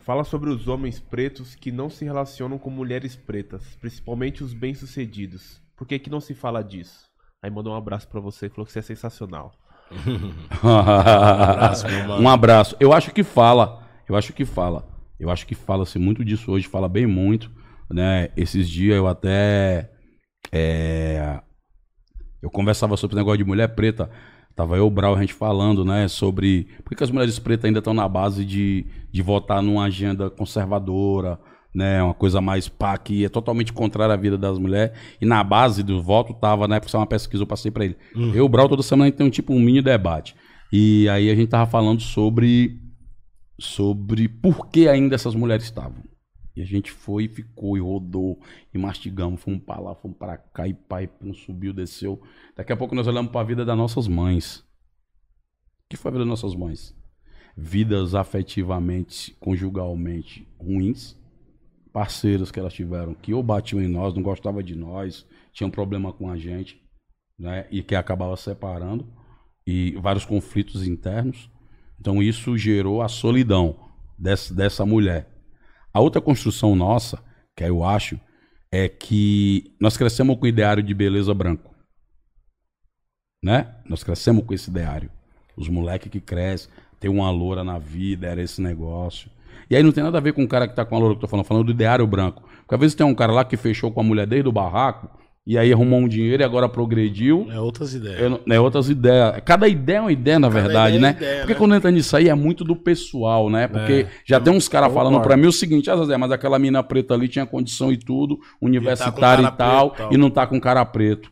fala sobre os homens pretos que não se relacionam com mulheres pretas, principalmente os bem-sucedidos. Por que que não se fala disso? Aí mandou um abraço pra você e falou que você é sensacional. meu mano. um abraço. Eu acho que fala. Eu acho que fala. Eu acho que fala-se muito disso hoje, fala bem muito. Né? Esses dias eu até. é, Eu conversava sobre o negócio de mulher preta. Tava eu, o Brau, a gente falando, né, sobre por que, as mulheres pretas ainda estão na base de, de votar numa agenda conservadora, né, uma coisa mais pá, que é totalmente contrária à vida das mulheres. E na base do voto tava, né, porque isso é uma pesquisa, eu passei pra ele. Eu, o Brau, toda semana a gente tem um tipo um mini debate. E aí a gente tava falando sobre sobre por que ainda essas mulheres estavam. E a gente foi e ficou e rodou e mastigamos, fomos pra lá, fomos pra cá e pai, pum, subiu, desceu. Daqui a pouco nós olhamos pra vida das nossas mães. O que foi a vida das nossas mães? Vidas afetivamente, conjugalmente ruins, parceiros que elas tiveram que ou batiam em nós, não gostavam de nós, tinham problema com a gente, né? E que acabava separando e vários conflitos internos. Então isso gerou a solidão dessa, dessa mulher. A outra construção nossa, que eu acho, é que nós crescemos com o ideário de beleza branco. Né? Nós crescemos com esse ideário. Os moleques que crescem, tem uma loura na vida, era esse negócio. E aí não tem nada a ver com o cara que tá com a loura que eu tô falando, falando do ideário branco. Porque às vezes tem um cara lá que fechou com a mulher desde o barraco, e aí arrumou um dinheiro e agora progrediu. É outras ideias. Não- é outras ideias. Cada ideia é uma ideia, na Cada verdade, ideia é né? ideia, Porque né? quando entra nisso aí é muito do pessoal, né? Porque É. já tem uns caras falando pra mim o seguinte, ah, Zé, mas aquela mina preta ali tinha condição e tudo, universitária cara e tal, preto e tal. e não tá com cara preto.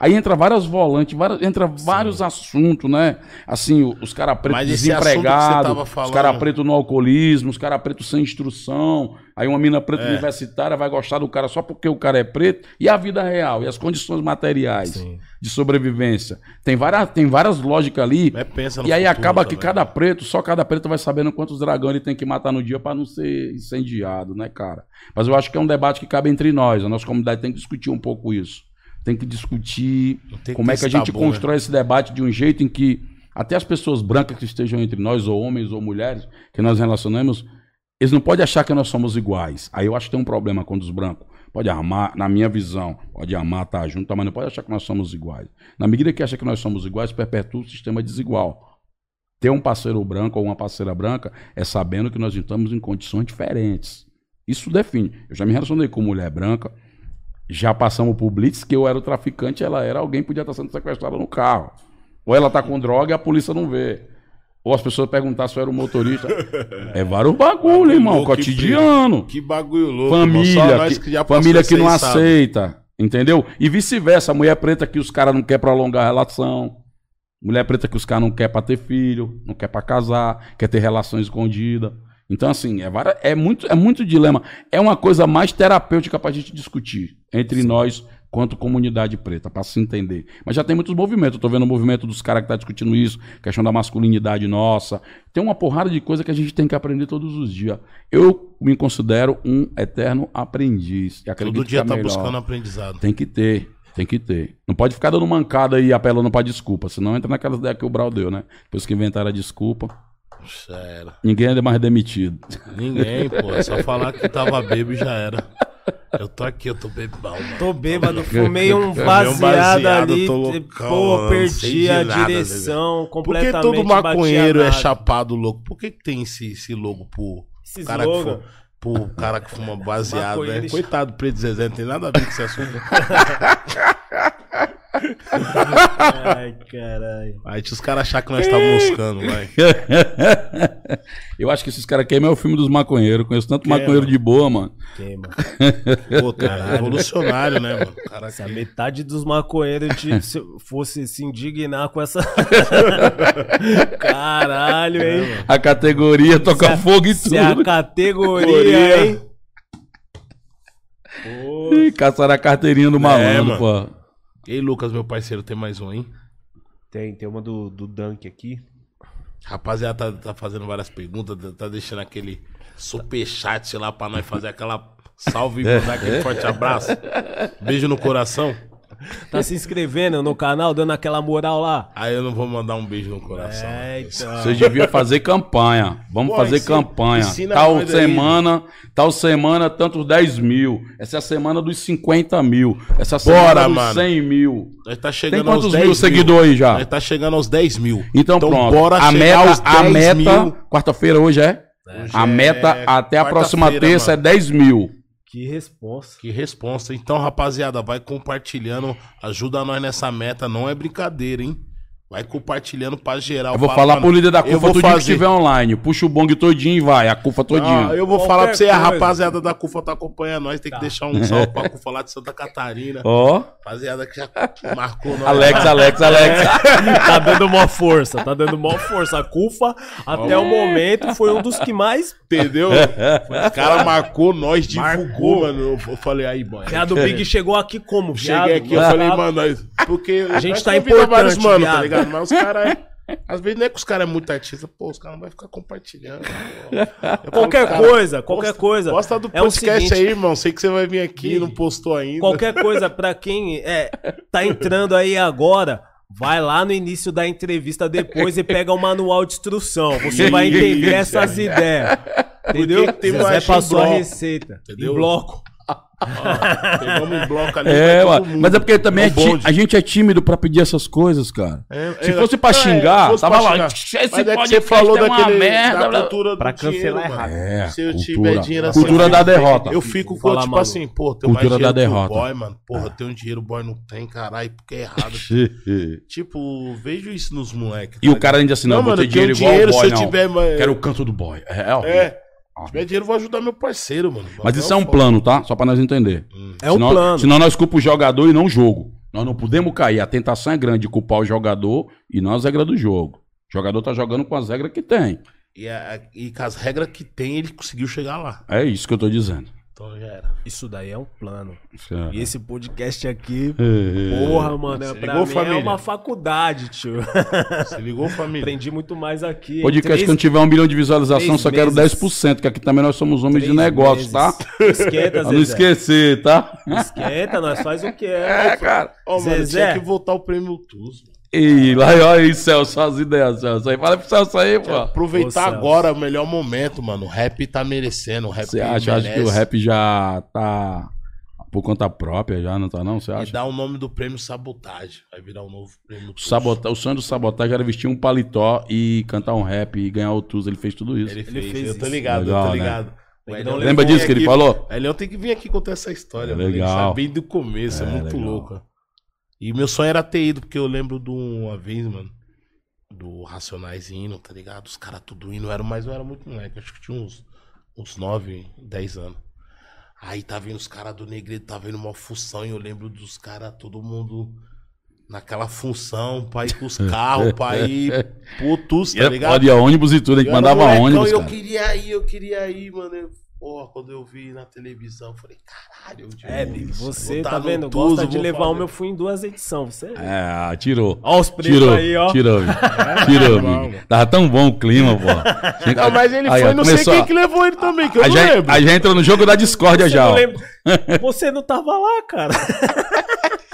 Aí entra várias volantes, várias, entra vários assuntos, né? Assim, os caras pretos desempregados, os caras pretos no alcoolismo, os caras pretos sem instrução. Aí uma mina preta É. universitária vai gostar do cara só porque o cara é preto. E a vida real, e as condições materiais Sim. de sobrevivência. Tem várias, tem várias lógicas ali. Mas pensa E aí futuro acaba que cada preto, só cada preto vai sabendo quantos dragões ele tem que matar no dia pra não ser incendiado, né, cara? Mas eu acho que é um debate que cabe entre nós. A nossa comunidade tem que discutir um pouco isso. Tem que discutir Tem como é que a gente né? constrói esse debate de um jeito em que até as pessoas brancas que estejam entre nós, ou homens ou mulheres, que nós relacionamos, eles não podem achar que nós somos iguais. Aí eu acho que tem um problema quando os brancos. Pode amar, na minha visão, pode amar, estar junto, mas não pode achar que nós somos iguais. Na medida que acha que nós somos iguais, perpetua o sistema desigual. Ter um parceiro branco ou uma parceira branca é sabendo que nós estamos em condições diferentes. Isso define. Eu já me relacionei com mulher branca, já passamos por blitz que eu era o traficante, ela era alguém que podia estar sendo sequestrada no carro. Ou ela tá com droga e a polícia não vê. Ou as pessoas perguntar se eu era o motorista. É vários bagulho, irmão, louco, que cotidiano. Que bagulho louco. Família, que, família que não sabe. aceita, entendeu? E vice-versa, mulher preta que os caras não quer prolongar a relação, mulher preta que os caras não quer pra ter filho, não quer pra casar, quer ter relação escondida. Então assim, é, é muito é muito dilema. É uma coisa mais terapêutica pra gente discutir entre nós quanto comunidade preta, pra se entender. Mas já tem muitos movimentos. Eu tô vendo o movimento dos caras que tá discutindo isso, questão da masculinidade nossa. Tem uma porrada de coisa que a gente tem que aprender todos os dias. Eu me considero um eterno aprendiz. E Todo dia que é tá melhor. buscando aprendizado. Tem que ter, tem que ter. Não pode ficar dando mancada e apelando pra desculpa, senão entra naquelas ideias que o Brau deu, né? Depois que inventaram a desculpa, Já era. ninguém é mais demitido. Ninguém, pô. É só falar que tava bebo e já era. Eu tô aqui, eu tô bebão, mano. Tô bêbado, fumei um Fumei um baseado, baseado, ali. tô loucão, pô, perdi a nada, direção Por que completamente. todo maconheiro é chapado louco? Por que, que tem esse, esse logo pro Esses cara, que slogan. fuma, pro cara que fuma baseado, né? Coitado do Preto Zezé, não tem nada a ver com esse assunto. Ai, caralho. Aí tinha os caras achar que nós tá moscando, vai. Eu acho que esses caras queimam é o filme dos maconheiros. Conheço tanto Queima. maconheiro de boa, mano. Queima. Pô, cara, revolucionário, né, mano? Cara, Se a metade dos maconheiros de- se fosse se indignar com essa. Caralho, hein? A categoria toca fogo e Se a tudo. categoria, hein? Ih, Caçaram a carteirinha do malandro, mano. pô. E aí, Lucas, meu parceiro, tem mais um, hein? Tem, tem uma do, do Dunk aqui. Rapaziada, tá, tá fazendo várias perguntas, tá- tá deixando aquele superchat lá pra nós fazer aquela salve e mandar aquele forte abraço. Beijo no coração. Tá se inscrevendo no canal, dando aquela moral lá? Aí eu não vou mandar um beijo no coração. É, então. Vocês deviam fazer campanha. Vamos Pô, fazer ensina- campanha. ensina Tal nós aí. semana, tal semana, tantos 10 mil. Essa é a semana dos 50 mil. Essa semana Bora, dos mano. 100 mil. Nós tá Tem chegando quantos aos mil 10 seguidores aí já? Nós tá chegando aos 10 mil. Então, pronto. bora a meta, a 10 meta mil. quarta-feira hoje é? Hoje a é meta até a próxima terça mano. é 10 mil. Que responsa. Que responsa. Então, rapaziada, vai compartilhando. Ajuda nós nessa meta. Não é brincadeira, hein? Vai compartilhando pra geral. Eu vou Fala, falar mano, pro líder da eu CUFA vou todo dia que fazer. estiver online. Puxa o bong todinho e vai, a CUFA todinho. Ah, eu vou Qualquer falar pra você, a rapaziada da CUFA tá acompanhando nós. Tem que deixar um salve pra CUFA lá de Santa Catarina. Ó, Rapaziada que já marcou nós. Alex, Alex, Alex. tá dando mó força, tá dando mó força. A Cufa, até o momento, foi um dos que mais. Entendeu? O cara marcou nós, divulgou, Marcou. mano. Eu falei, aí, boy. Viado Big chegou aqui como? Viado, Cheguei aqui, eu falei, tá- mano, nós, porque A gente tá importante, vários mano, viado. tá ligado? Mas os caras, às vezes não é que os caras é muito artista, pô, os caras não vão ficar compartilhando. Qualquer cara, coisa, qualquer posta- coisa. Posta do É o podcast seguinte, aí, irmão. Sei que você vai vir aqui, Big, não postou ainda. Qualquer coisa pra quem é, tá entrando aí agora, vai lá no início da entrevista depois e pega o manual de instrução. Você vai entender essas ideias. Entendeu? tem Zezé passou a receita. entendeu? Em bloco. Ó, pegamos um bloco ali. É, mas é porque também É é ti- a gente é tímido pra pedir essas coisas, cara. É, Se é, fosse pra é, xingar, fosse tava pra lá, xingar. "Esse Mas é que você falou é daquele, merda, da blá." cultura do Pra dinheiro, cancelar mano. errado. É, Se eu cultura. tiver dinheiro assim, Cultura eu da fico- derrota. Eu fico com, tipo Malu. assim, pô, tem Cultura mais da dinheiro derrota. boy, mano. Porra, eu tenho dinheiro, o boy não tem, caralho, porque é errado. tipo, vejo isso nos moleques. E o cara ainda assim, não, eu vou ter dinheiro igual o boy, não. Quero o canto do boy. É, ó. É, se tiver dinheiro, eu vou ajudar meu parceiro, mano. Mas isso é um foda. plano, tá? Só pra nós entender. É um senão, plano. Senão nós culpa o jogador e não o jogo. Nós não podemos cair. A tentação é grande de culpar o jogador e não as regras do jogo. O jogador tá jogando com as regras que tem. E, a- e com as regras que tem, ele conseguiu chegar lá. É isso que eu tô dizendo. Então já era. Isso daí é um plano. É. E esse podcast aqui, É. porra, mano, é, pra ligou, mim é família? uma faculdade, tio. Se ligou, família? Aprendi muito mais aqui. Podcast Três- que não tiver um milhão de visualização, só quero meses. 10%, que aqui também nós somos homens de três negócios, meses. tá? Esquenta, Pra não Zezé. esquecer, tá? Esquenta, nós faz o que é. É, cara. Ó, mano, Zezé. tinha que voltar o prêmio Tuz. E lá, olha aí, Celso, as ideias, Celso. Aí, fala pro Celso aí, pô. Aproveitar Ô, agora o melhor momento, mano. O rap tá merecendo. O rap Você acha, acha que o rap já tá por conta própria, já não tá não? Você E acha? dá o nome do prêmio Sabotagem. Vai virar o novo prêmio. Sabota... O sonho do sabotagem era vestir um paletó e cantar um rap e ganhar o Tuz. Ele fez tudo isso. Ele Ele fez, fez eu tô ligado, Legal, eu tô né? ligado. O Lembra disso que ele aqui- falou? O Elião tem que vir aqui contar essa história. É mano. Ele legal. sabe bem do começo, é, É, muito legal. louco. E meu sonho era ter ido, porque eu lembro de uma vez, mano, do Racionais indo, tá ligado? Os caras tudo indo, era, mas eu era muito moleque, acho que tinha uns, uns 9, 10 anos. Aí tá vendo os caras do Negredo, tá vendo uma função, e eu lembro dos caras, todo mundo naquela função, pra ir com os carros, pra ir E tá ligado? ia ônibus e tudo, a gente Eu era mandava molecão ônibus, e eu queria ir, eu queria ir, mano. Eu, porra, quando eu vi na televisão, eu falei, caralho. de É, Big, você tá tá vendo? Tuzo, Gosta de levar fazer. o meu fui em duas edições. Você... É, tirou. Ó os preços Tirou, aí, ó. tirou, tirou, amigo. Tava tão bom o clima, pô. Não, mas ele Aí, foi, não sei quem ó. que levou ele também, que eu A não gente, lembro. a gente entrou no jogo da discórdia Você já, não ó. Você não tava lá, cara.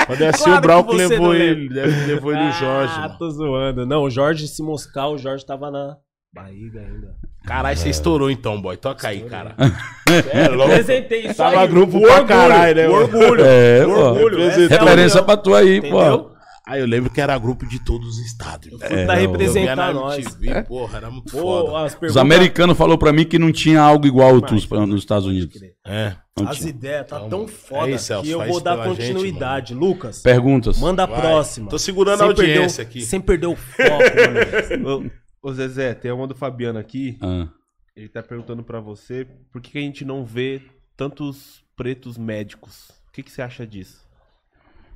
Quando é assim, Claro o Brau que que você levou ele, deve- levou ele o Jorge. Ah, tô zoando. Não, o Jorge se moscar, o Jorge tava na barriga ainda. Caralho, você estourou então, boy. Toca aí, cara. É louco. Apresentei isso Tava aí. grupo pra caralho, né, orgulho. É, orgulho. é a Referência pra tu aí, pô. Aí eu lembro que era grupo de todos os estados. irmão. Pra É, Eu representar na nós. MTV, porra, era muito Pô, foda. as Os perguntas- americanos falaram pra mim que não tinha algo igual o TUS nos Estados Unidos. É. Não As ideias tá Então, tão é foda isso, Celso, que eu vou dar pela gente, continuidade. Lucas, Perguntas. manda a Vai. próxima. Tô segurando a Sem perder o- audiência aqui. Sem perder o foco, mano. Ô, Zezé, tem uma do Fabiano aqui. Ah. Ele tá perguntando pra você por que, que a gente não vê tantos pretos médicos. O que, que você acha disso?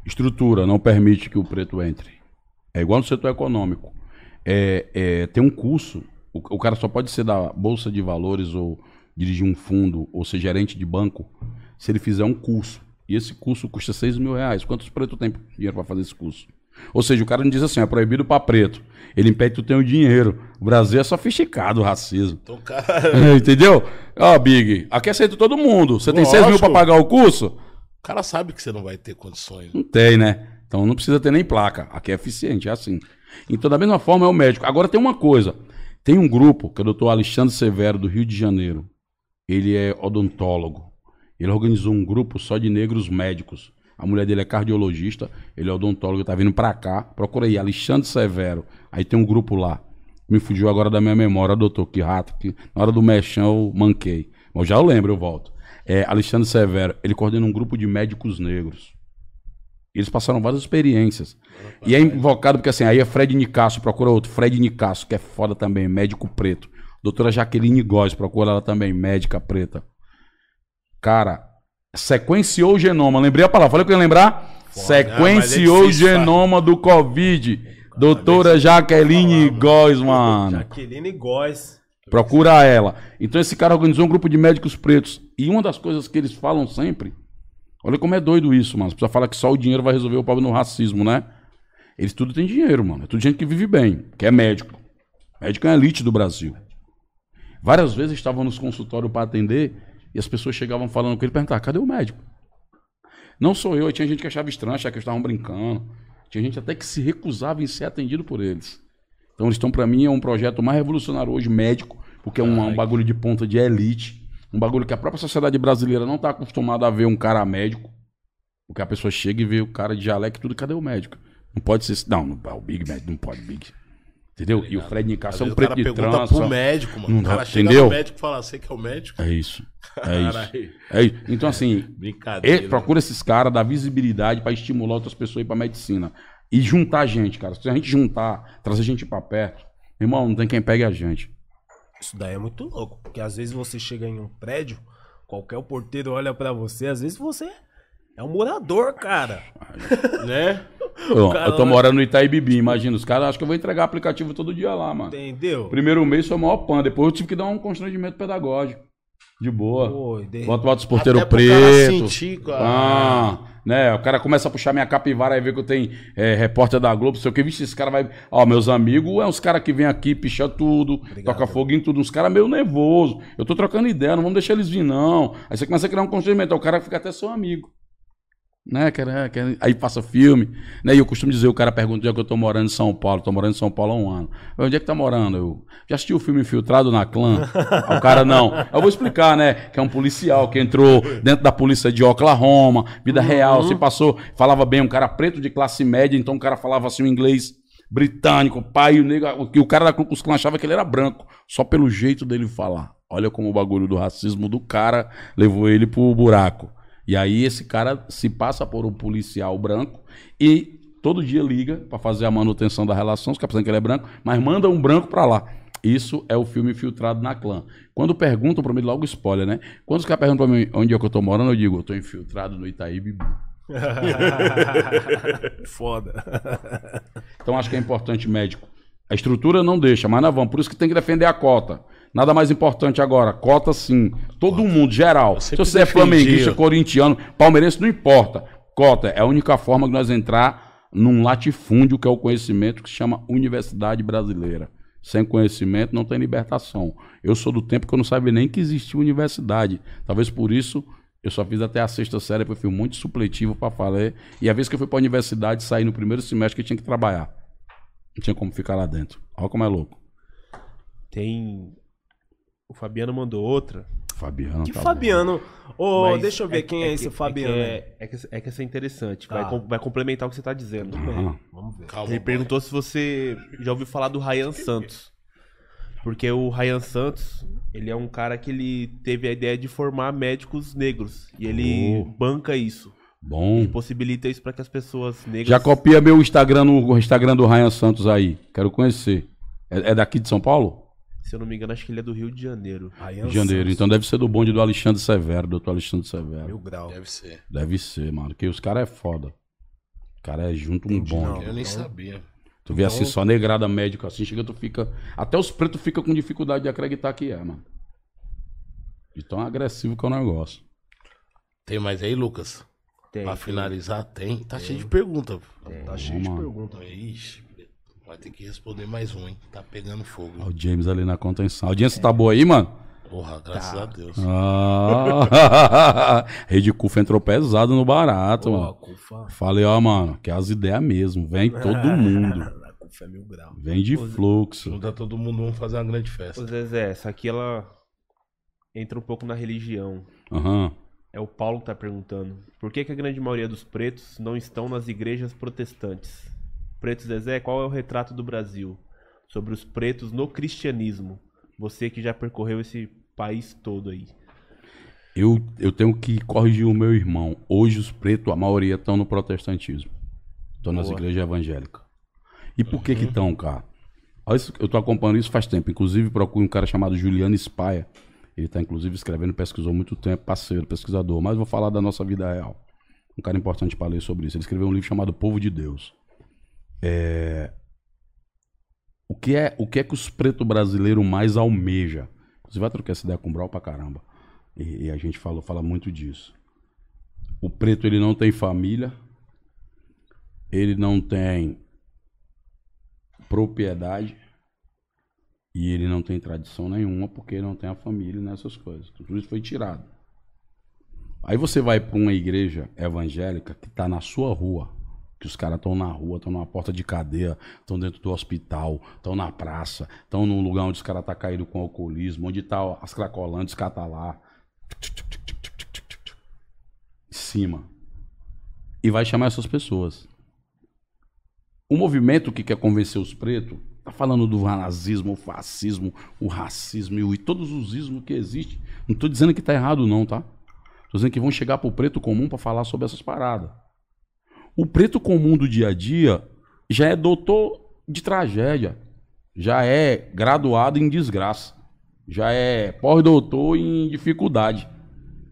Estrutura não permite que o preto entre. É igual no setor econômico. É, é, tem um curso, o, o cara só pode ser da Bolsa de Valores ou dirigir um fundo ou ser gerente de banco se ele fizer um curso. E esse curso custa 6 mil reais. Quantos pretos tem dinheiro para fazer esse curso? Ou seja, o cara não diz assim, é proibido para preto. Ele impede que tu tenha o dinheiro. O Brasil é sofisticado o racismo. Então, cara, Entendeu? Ó, Big, aqui aceita todo mundo. Você tem 6 mil para pagar o curso? o cara sabe que você não vai ter condições. Não tem, né? Então não precisa ter nem placa. Aqui é eficiente, é assim. Então, da mesma forma, é o médico. Agora tem uma coisa: tem um grupo, que é o doutor Alexandre Severo, do Rio de Janeiro. Ele é odontólogo. Ele organizou um grupo só de negros médicos. A mulher dele é cardiologista, ele é odontólogo, tá vindo pra cá. Procura aí, Alexandre Severo. Aí tem um grupo lá. Me fugiu agora da minha memória, doutor, que rato. Que na hora do mexão eu manquei. Mas já eu lembro, eu volto. é, Alexandre Severo, ele coordena um grupo de médicos negros. Eles passaram várias experiências. E é invocado porque assim, aí é Fred Nicasso, procura outro. Fred Nicasso, que é foda também, médico preto. Doutora Jaqueline Góes, procura ela também, médica preta. Cara, sequenciou o genoma. Lembrei a palavra, falei que eu ia lembrar? Sequenciou Ah, o é difícil, genoma do Covid. Doutora Jaqueline Góes, mano. Jaqueline Góes. Procura ela. Então esse cara organizou um grupo de médicos pretos. E uma das coisas que eles falam sempre. Olha como é doido isso, mano. Você precisa falar que só o dinheiro vai resolver o problema no racismo, né? Eles tudo têm dinheiro, mano. É tudo gente que vive bem, que é médico. Médico é a elite do Brasil. Várias vezes estavam nos consultórios para atender e as pessoas chegavam falando com ele e perguntavam: cadê o médico? Não sou eu, tinha gente que achava estranho, achava que eles estavam brincando. Tinha gente até que se recusava em ser atendido por eles. Então eles estão, para mim, é um projeto mais revolucionário hoje, médico, porque é um, um bagulho de ponta de elite. Um bagulho que a própria sociedade brasileira não está acostumada a ver um cara médico. Porque a pessoa chega e vê o cara de jaleco e tudo, cadê o médico? Não pode ser. Não, não o Big Médico não pode, Big. Entendeu? E o Fred Nicasso é um o cara preto de pergunta trança. pro médico, mano. Não o cara dá- chega entendeu? no médico e fala, você que é o médico? É isso. É isso. Caralho. É isso. Então, assim, Brincadeira. e- procura esses caras, dar visibilidade para estimular outras pessoas a ir pra medicina. E juntar gente, cara. Se a gente juntar, trazer gente pra perto, irmão, não tem quem pegue a gente. Isso daí é muito louco. Porque às vezes você chega em um prédio, qualquer porteiro olha pra você, às vezes você é um morador, cara. Né? Eu, tô morando no Itaíbibi, imagina. Os caras acham que eu vou entregar aplicativo todo dia lá, mano. Entendeu? Primeiro mês foi o maior pan, depois eu tive que dar um constrangimento pedagógico. De boa. Pô, de- Bota o outro porteiro Até pro cara preto. sentir, cara. Ah, né? O cara começa a puxar minha capivara e vê que eu tenho é, repórter da Globo, sei o que. Vixe, esse cara vai. Ó, meus amigos, é uns caras que vem aqui, picha tudo, toca fogo em tudo. Uns caras meio nervoso. Eu tô trocando ideia, não vamos deixar eles vir, não. Aí você começa a criar um constrangimento, o cara fica até seu amigo. Né, cara, cara, aí passa filme, né? E eu costumo dizer, o cara pergunta onde é que eu tô morando em São Paulo, tô morando em São Paulo há um ano. Eu, Onde é que tá morando? Eu já assisti o filme Infiltrado na Clã? O cara não. Eu vou explicar, né? Que é um policial que entrou dentro da polícia de Oklahoma, vida real, se passou, falava bem, um cara preto de classe média, então o cara falava assim o inglês britânico, pai, o negro, o que o cara da Klux Klan achava que ele era branco, só pelo jeito dele falar. Olha como o bagulho do racismo do cara levou ele pro buraco. E aí esse cara se passa por um policial branco e todo dia liga pra fazer a manutenção da relação, os caras pensam que ele é branco, mas manda um branco pra lá. Isso é o filme Infiltrado na Clã. Quando perguntam pra mim, logo spoiler, né? Quando os caras perguntam pra mim onde é que eu tô morando, eu digo, eu tô infiltrado no Itaí Bibi. Foda. Então acho que é importante médico. A estrutura não deixa, mas nós vamos. Por isso que tem que defender a cota. Nada mais importante agora. Cota sim. Todo mundo, geral. Se você é flamenguista, corintiano, palmeirense, não importa. Cota é a única forma de nós entrar num latifúndio que é o conhecimento que se chama Universidade Brasileira. Sem conhecimento não tem libertação. Eu sou do tempo que eu não sabia nem que existia universidade. Talvez por isso eu só fiz até a sexta série, porque eu fui muito supletivo para falar. E a vez que eu fui para a universidade, saí no primeiro semestre que eu tinha que trabalhar. Não tinha como ficar lá dentro. Olha como é louco. Tem. O Fabiano mandou outra. Fabiano. Que tá Fabiano. Ô, mas deixa eu ver quem é, que- esse que- Fabiano. aí. É que, é, que, é que essa é interessante. Tá. Vai, com- vai complementar o que você tá dizendo. Ah, Vamos ver. Calma, Ele boy. perguntou se você já ouviu falar do Ryan Santos. Porque o Ryan Santos, ele é um cara que ele teve a ideia de formar médicos negros. E ele Oh. banca isso. bom. E possibilita isso para que as pessoas negras. Já copia meu Instagram no Instagram do Ryan Santos aí. Quero conhecer. É, é daqui de São Paulo? Se eu não me engano, acho que ele é do Rio de Janeiro. Rio de Janeiro. Então deve ser do bonde do Alexandre Severo, doutor Alexandre Severo. Mil grau. Deve ser. Deve ser, mano. Porque os caras é foda. O cara é junto um Entendi, bonde. não. Eu nem Então- sabia. Tu vê Então- assim, só negrada médico assim, chega, tu fica. Até os pretos ficam com dificuldade de acreditar que é, mano. De tão agressivo que é o negócio. Tem mais aí, Lucas? Tem. pra finalizar, tem. Tá cheio de pergunta. Tá cheio de mano. perguntas. Ixi, vai ter que responder mais um, hein? Tá pegando fogo. Ó, O James ali na contenção. A audiência tá boa aí, mano? Porra, graças Tá. a Deus. Ah, Rede Cufa entrou pesado no barato, Pô, a mano. Cufa. Falei, ó, mano, que é as ideias mesmo. Vem todo mundo. A Cufa é mil grau. Vem de fluxo. Junta todo mundo, vamos fazer uma grande Ô, festa. Zezé, essa aqui ela entra um pouco na religião. Aham. É o Paulo que tá perguntando. Por que, que a grande maioria dos pretos não estão nas igrejas protestantes? Preto Zezé, qual é o retrato do Brasil? Sobre os pretos no cristianismo. Você que já percorreu esse país todo aí. Eu, eu tenho que corrigir o meu irmão. Hoje os pretos, a maioria estão no protestantismo. Estão nas igrejas evangélicas. E por que que estão, cara? Olha isso- Eu tô acompanhando isso faz tempo. Inclusive, procuro um cara chamado Juliano Spaia. Ele tá, inclusive, escrevendo, pesquisou muito tempo, parceiro, pesquisador. Mas vou falar da nossa vida real. Um cara importante para ler sobre isso. Ele escreveu um livro chamado Povo de Deus. É... O que é, o que é que os pretos brasileiros mais almeja? Você vai trocar essa ideia com o Brau pra caramba. E, e a gente falou, fala muito disso. O preto ele não tem família, ele não tem propriedade e ele não tem tradição nenhuma porque não tem a família nessas coisas. Tudo isso foi tirado. Aí você vai para uma igreja evangélica que está na sua rua, que os caras estão na rua, estão numa porta de cadeia, estão dentro do hospital, estão na praça, estão num lugar onde os caras estão tá caídos com alcoolismo, onde tá as cracolantes, cata lá. Em cima. E vai chamar essas pessoas. O movimento que quer convencer os pretos tá falando do nazismo, o fascismo, o racismo e, todos os ismos que existem. Não tô dizendo que tá errado, não, tá? Tô dizendo que vão chegar pro preto comum para falar sobre essas paradas. O preto comum do dia a dia já é doutor de tragédia, já é graduado em desgraça, já é pós-doutor em dificuldade.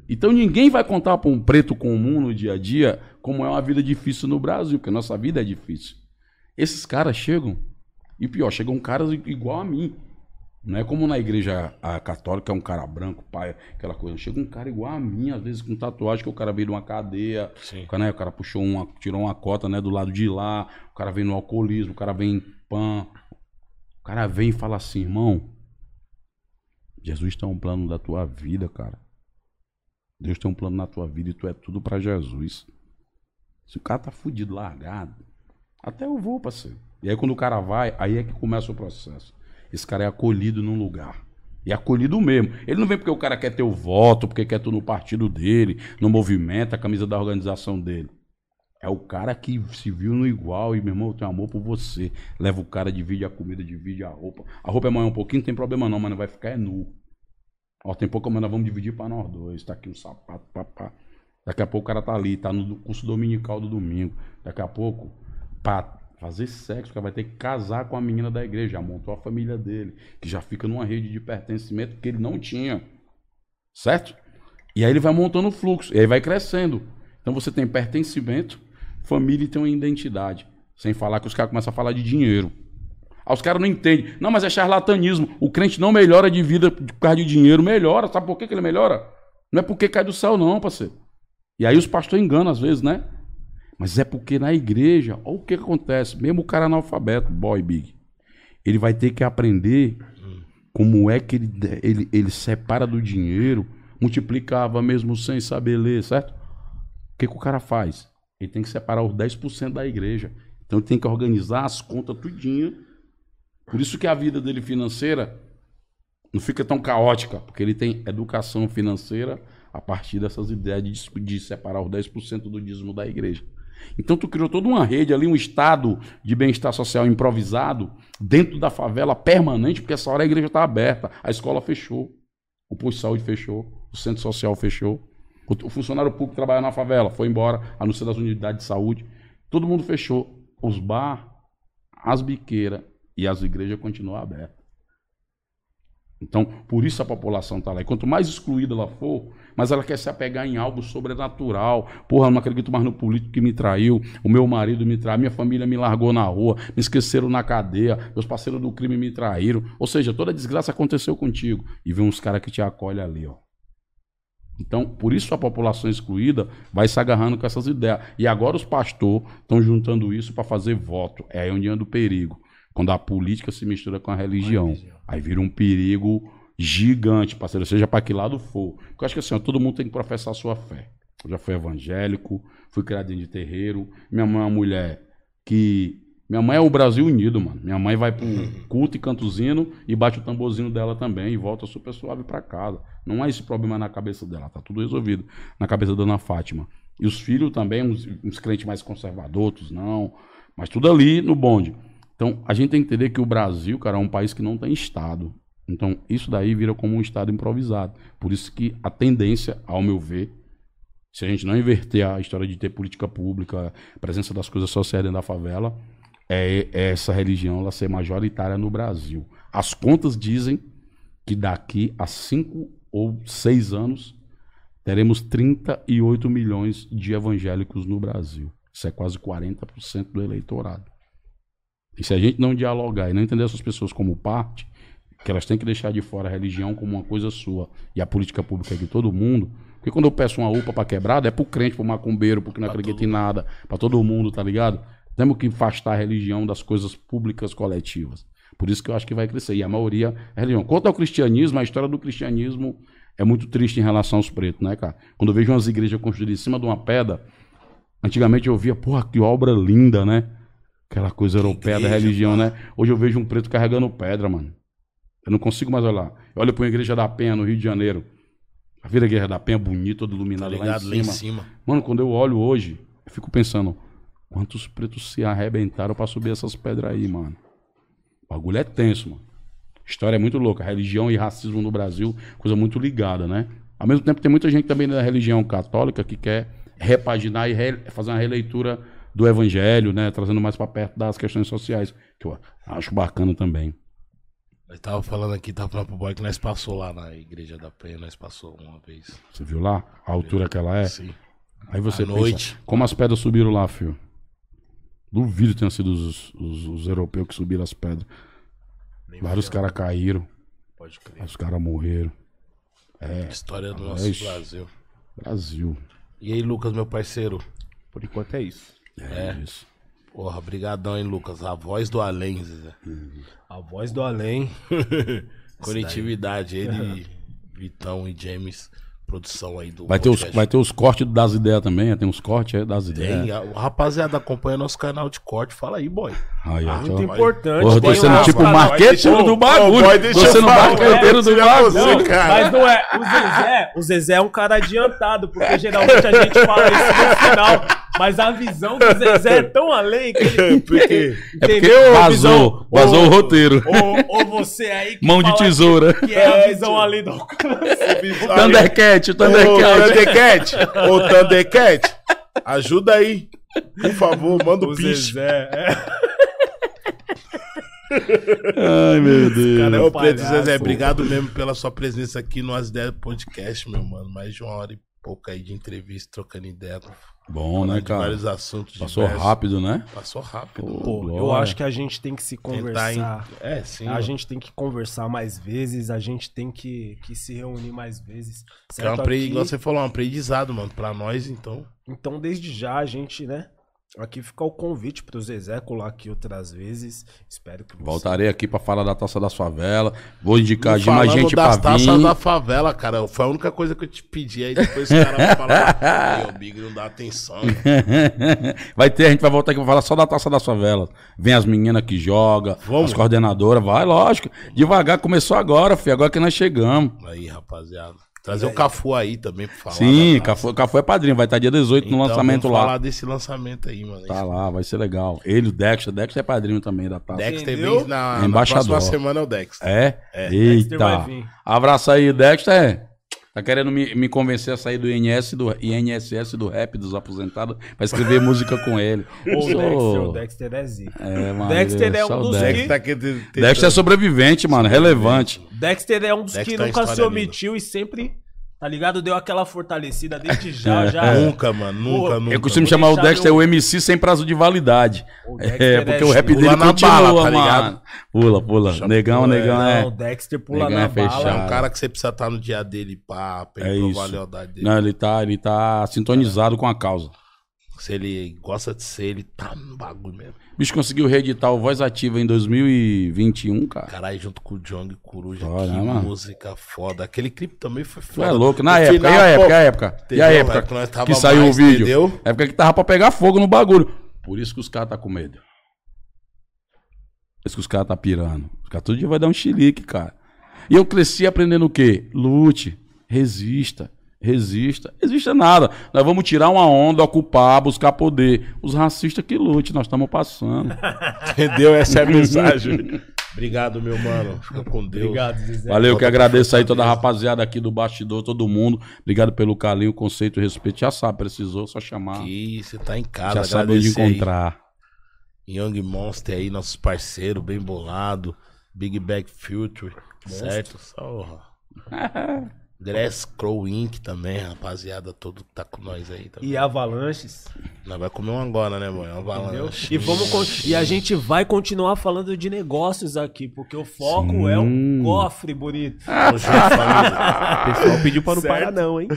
Então ninguém vai contar para um preto comum no dia a dia como é uma vida difícil no Brasil, porque nossa vida é difícil. Esses caras chegam, e pior, chegam caras igual a mim. Não é como na igreja católica, é um cara branco, pai, aquela coisa. Chega um cara igual a mim, às vezes com tatuagem, que o cara veio de uma cadeia, o cara, né, o cara puxou uma, tirou uma cota né, do lado de lá, o cara vem no alcoolismo, o cara vem em pan. O cara vem e fala assim, irmão, Jesus tem um plano da tua vida, cara. Deus tem um plano na tua vida e tu é tudo pra Jesus. Se o cara tá fudido, largado, até eu vou, parceiro. E aí quando o cara vai, aí é que começa o processo. Esse cara é acolhido num lugar. E acolhido mesmo. Ele não vem porque o cara quer ter o voto, porque quer tu no partido dele, no movimento, a camisa da organização dele. É o cara que se viu no igual e, meu irmão, eu tenho amor por você. Leva o cara, divide a comida, divide a roupa. A roupa é maior um pouquinho, não tem problema não, mas não vai ficar é nu. Ó, tem pouco, mas nós vamos dividir para nós dois. Tá aqui um sapato, papá. Daqui a pouco o cara tá ali, tá no curso dominical do domingo. Daqui a pouco, pra fazer sexo, o cara vai ter que casar com a menina da igreja. Já montou a família dele, que já fica numa rede de pertencimento que ele não tinha. Certo? E aí ele vai montando o fluxo, e aí vai crescendo. Então você tem pertencimento, família e tem uma identidade. Sem falar que os caras começam a falar de dinheiro. Aí os caras não entendem. Não, mas é charlatanismo. O crente não melhora de vida por causa de dinheiro. Melhora. Sabe por que, que ele melhora? Não é porque cai do céu, não, parceiro. E aí os pastores enganam às vezes, né? Mas é porque na igreja, olha o que, acontece. Mesmo o cara analfabeto, boy big, ele vai ter que aprender como é que ele, ele, ele separa do dinheiro, multiplicava mesmo sem saber ler, certo? O que, que o cara faz? Ele tem que separar os 10% da igreja. Então ele tem que organizar as contas tudinho. Por isso que a vida dele financeira não fica tão caótica, porque ele tem educação financeira a partir dessas ideias de, de separar os 10% do dízimo da igreja. Então tu criou toda uma rede ali, um estado de bem-estar social improvisado dentro da favela permanente, porque essa hora a igreja está aberta, a escola fechou, o posto de saúde fechou, o centro social fechou, o, funcionário público trabalha na favela foi embora, a não ser das unidades de saúde, todo mundo fechou, os bar, as biqueiras e as igrejas continuam abertas. Então, por isso a população está lá. E quanto mais excluída ela for, mais ela quer se apegar em algo sobrenatural. Porra, não acredito mais no político que me traiu, o meu marido me traiu, minha família me largou na rua, me esqueceram na cadeia, meus parceiros do crime me traíram. Ou seja, toda a desgraça aconteceu contigo. E vem uns caras que te acolhem ali, ó. Então, por isso a população excluída vai se agarrando com essas ideias. E agora os pastores estão juntando isso para fazer voto. É aí onde anda o perigo. Quando a política se mistura com a religião. Aí vira um perigo gigante, parceiro, seja para que lado for. Porque eu acho que assim, ó, todo mundo tem que professar a sua fé. Eu já fui evangélico, fui criado de terreiro. Minha mãe é uma mulher que. Minha mãe é o Brasil unido, mano. Minha mãe vai pro culto e cantozinho e bate o tamborzinho dela também e volta super suave para casa. Não há esse problema na cabeça dela, tá tudo resolvido na cabeça da Dona Fátima. E os filhos também, uns, uns crentes mais conservadores, outros não. Mas tudo ali no bonde. Então, a gente tem que entender que o Brasil, cara, é um país que não tem Estado. Então, isso daí vira como um Estado improvisado. Por isso que a tendência, ao meu ver, se a gente não inverter a história de ter política pública, presença das coisas sociais dentro da favela, é, é essa religião ela ser majoritária no Brasil. As contas dizem que daqui a cinco ou seis anos teremos 38 milhões de evangélicos no Brasil. Isso é quase 40% do eleitorado. E se a gente não dialogar e não entender essas pessoas como parte, que elas têm que deixar de fora a religião como uma coisa sua e a política pública é de todo mundo, porque quando eu peço uma UPA pra quebrada, é pro crente, pro macumbeiro, porque não acredita em nada, pra todo mundo, tá ligado? Temos que afastar a religião das coisas públicas coletivas. Por isso que eu acho que vai crescer. E a maioria é religião. Quanto ao cristianismo, a história do cristianismo é muito triste em relação aos pretos, né, cara? Quando eu vejo umas igrejas construídas em cima de uma pedra, antigamente eu via, porra, que obra linda, né? Aquela coisa europeia da religião, pá. né? Hoje eu vejo um preto carregando pedra, mano. Eu não consigo mais olhar. Eu olho pra uma igreja da Penha, no Rio de Janeiro. A Vila Igreja da Penha, bonita, toda Tá iluminada lá, ligado? em Lá em cima. Mano, quando eu olho hoje, eu fico pensando, quantos pretos se arrebentaram pra subir essas pedras aí, mano? O bagulho é tenso, mano. História é muito louca. Religião e racismo no Brasil, coisa muito ligada, né? Ao mesmo tempo, tem muita gente também da religião católica que quer repaginar e re- fazer uma releitura do evangelho, né? Trazendo mais pra perto das questões sociais, que eu acho bacana também. Nós tava falando aqui, tava falando pro boy que nós passou lá na igreja da Penha, nós passou uma vez. Você viu lá a altura que ela é? Sim. Aí você À pensa, noite. como as pedras subiram lá, filho? Duvido que tenham sido os, os- os europeus que subiram as pedras. Nem Vários caras caíram, Pode crer. os caras morreram. História do nosso isso. Brasil. Brasil. E aí, Lucas, meu parceiro? Por enquanto é isso. É, isso. Porra, brigadão, hein, Lucas? A voz do além, Zé. A voz do além. Conectividade, ele, Vitão e James, produção aí do Vai ter, os, vai ter os cortes das ideias também, tem uns cortes é, das ideias. Tem, o rapaziada acompanha nosso canal de corte, fala aí, boy. Aí, ó, Muito ó. importante. Porra, eu tô sendo um tipo canal- marqueteiro do Ô, bagulho. boy, deixa tô sendo marqueteiro do bagulho. você, Não, cara. Mas não é. O Zezé, o Zezé é um cara adiantado, porque geralmente a gente fala isso no final. Mas a visão do Zezé é tão além que ele. Porque É porque Entendeu? A vazou, visão- vazou o roteiro. Ou, ou você aí que Mão de tesoura. Que, que é a visão ali do alcance. Thundercat, Ô, Thundercat. Thundercat, ô Thundercat, ajuda aí. Por favor, manda o O. Zezé. É. Ai, meu Deus. cara é Ô, Preto. Zezé, obrigado mesmo pela sua presença aqui no As Ideias Podcast, meu mano. Mais de uma hora e pouco aí de entrevista, trocando ideia. Bom, falando né, cara? vários assuntos. Passou diversos. rápido, né? Passou rápido. Pô, eu Glória. acho que a gente tem que se conversar. É, sim. A mano. gente tem que conversar mais vezes, a gente tem que, que se reunir mais vezes. É um certo? apre... Aqui- igual você falou, um aprendizado, mano, pra nós, então. Então, desde já, a gente, né? Aqui fica o convite pro Zezé colar aqui outras vezes. Espero que você... Voltarei aqui pra falar da taça das favelas. Vou indicar de mais gente das pra taças vir. da favela, cara. Foi a única coisa que eu te pedi. Aí depois os caras falaram, "Ai, o Big não dá atenção. mano." vai ter, a gente vai voltar aqui pra falar só da taça das favelas. Vem as meninas que jogam, Vamos. as coordenadoras, vai, lógico. Devagar, começou agora, filho. Agora que nós chegamos. Aí, rapaziada. Trazer o Cafu aí também pra falar. Sim. Cafu, Cafu é padrinho, vai estar dia 18 no Então, lançamento vamos lá. falar desse lançamento aí, mano. Tá lá, vai ser legal. Ele, o Dexter, Dexter é padrinho também da taça. Dexter vem na, É na embaixador. próxima semana é o Dexter. É? Dexter vai Eita. vir. Abraço aí, Dexter. Tá querendo me, me convencer a sair do INS, do INSS do rap dos aposentados pra escrever música com ele. O Sou- Dexter, o Dexter é zica. É, mano, Dexter é um dos Dexter. que- Dexter tá Dexter é sobrevivente, mano, relevante. Dexter é um dos Dexter que é nunca se omitiu e sempre, tá ligado? Deu aquela fortalecida desde já, É, já. Nunca, mano. Nunca, Pô, nunca. Eu costumo chamar o Dexter meu- o MC sem prazo de validade. O É, Dexter porque é o rap pula dele na continua, bala, tá mano. ligado? Pula, pula. Negão, negão Não, o é. Dexter pula Negão na é bala. É um cara que você precisa estar no dia dele, pá, pra É isso. a lealdade dele. Não, ele tá, ele tá sintonizado com a causa. Se ele gosta de ser, ele tá no bagulho mesmo. O bicho conseguiu reeditar o Voz Ativa em 2021, cara. Caralho, junto com o Jong Coruja, Olha, que mano. música foda. Aquele clipe também foi Tu foda. é louco. Na No época, final, e a época, pô, a época? E a entendeu? época É que nós tava que saiu mais, o vídeo? entendeu? Época que tava pra pegar fogo no bagulho. Por isso que os caras tá com medo. Por isso que os caras tá pirando. Os caras todo dia vai dar um chilique, cara. E eu cresci aprendendo o quê? Lute, resista, resista. Resista nada. Nós vamos tirar uma onda, ocupar, buscar poder. Os racistas que lute, nós estamos passando. Entendeu? Essa é a mensagem. Obrigado, meu mano. Fica com Deus. Obrigado, Zezé. Valeu, que agradeço aí toda a rapaziada aqui do bastidor, todo mundo. Obrigado pelo carinho, conceito e respeito. Já sabe, precisou, só chamar. Aqui, você tá em casa, Já sabe onde agradecer aí. encontrar. Young Monster aí, nossos parceiros, bem bolado. Big Bag Future, certo? Só. Dress Crow Inc. também, rapaziada, todo que tá com nós aí também. E Avalanches. Nós vai comer um agora, né, Entendeu? avalanche. E, vamos con- e a gente vai continuar falando de negócios aqui, porque o foco Sim. é um cofre bonito. O pessoal pediu pra não Certo. parar, não, hein?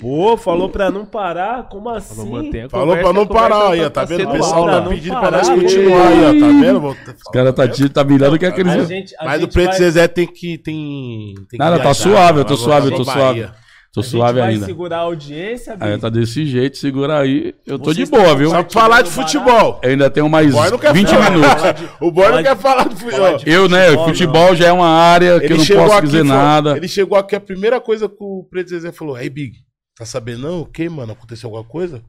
Pô, falou pra não parar? Como assim? Falou, mantém a Falou conversa, pra não conversa parar aí, ó, tá tá vendo? O pessoal tá não pedindo pra nós continuar aí, ó, tá vendo? Os caras tá, tá mirando que é aqueles. Gente, Mas o Preto vai, Zezé tem que. Tem, tem que Nada, tá viajar, suave, eu tô suave, eu voltar tô suave. Tô a gente suave vai ainda. segurar a audiência, Aí tá desse jeito, segura aí. Eu tô Vocês de boa, viu? Só pra falar de futebol. Eu ainda tenho mais O boy não quer 20 falar. minutos. O boy não quer de- falar de futebol. de- Eu, né? Futebol, Futebol já é uma área que eu não posso aqui, dizer falou- nada. Ele chegou aqui, a primeira coisa que o Preto Zezé falou: Aí, Big, tá sabendo não? O que, mano? Aconteceu alguma coisa?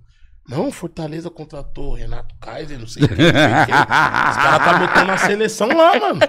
Não, Fortaleza contratou Renato Kaiser, não sei sei quem. Os caras tá botando a seleção lá, mano.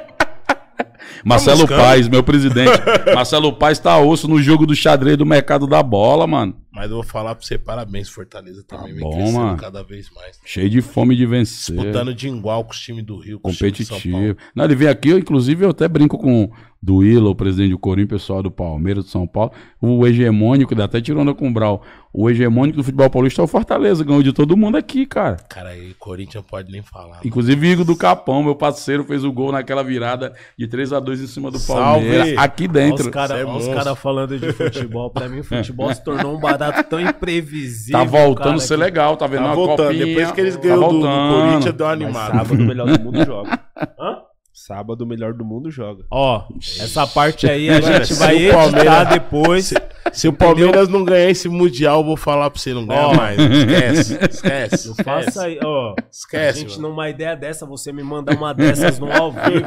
Marcelo buscando. Paes, meu presidente. Marcelo Paes tá osso no jogo do xadrez do mercado da bola, mano. Mas eu vou falar pra você, parabéns, Fortaleza também vem bom, crescendo mano. cada vez mais. Cheio de fome de vencer. Disputando de igual com os times do Rio, com os times de São Paulo. competitivo. Não, ele vem aqui, eu, inclusive, eu até brinco com o Duíla, o presidente do Corinthians, pessoal do Palmeiras, de São Paulo. O hegemônico, dá até tirando com o Brau. O hegemônico do futebol paulista é o Fortaleza, ganhou de todo mundo aqui, cara. Cara, aí Corinthians não pode nem falar. Inclusive, Igor do Capão, meu parceiro, fez o gol naquela virada de 3 a 2 em cima do Salve! Palmeiras. Aqui Olha dentro. os caras Cê é cara falando de futebol. Pra mim, futebol se tornou um barato tão imprevisível. Tá voltando cara, a ser que- legal, tá vendo? Tá Uma voltando. copinha, Depois que eles tá ganhou do, do voltando. Corinthians, deu uma Mas animada. sábado o melhor do mundo joga. Hã? Sábado o melhor do mundo joga. Ó, essa parte aí a gente se vai editar Palmeiras- depois. Se o Palmeiras não ganhar esse Mundial, eu vou falar pra você, não ganha Ó. mais. Esquece, esquece. Não faça esquece. aí, ó. A Esquece, gente, mano. numa ideia dessa, você me manda uma dessas no ao vivo.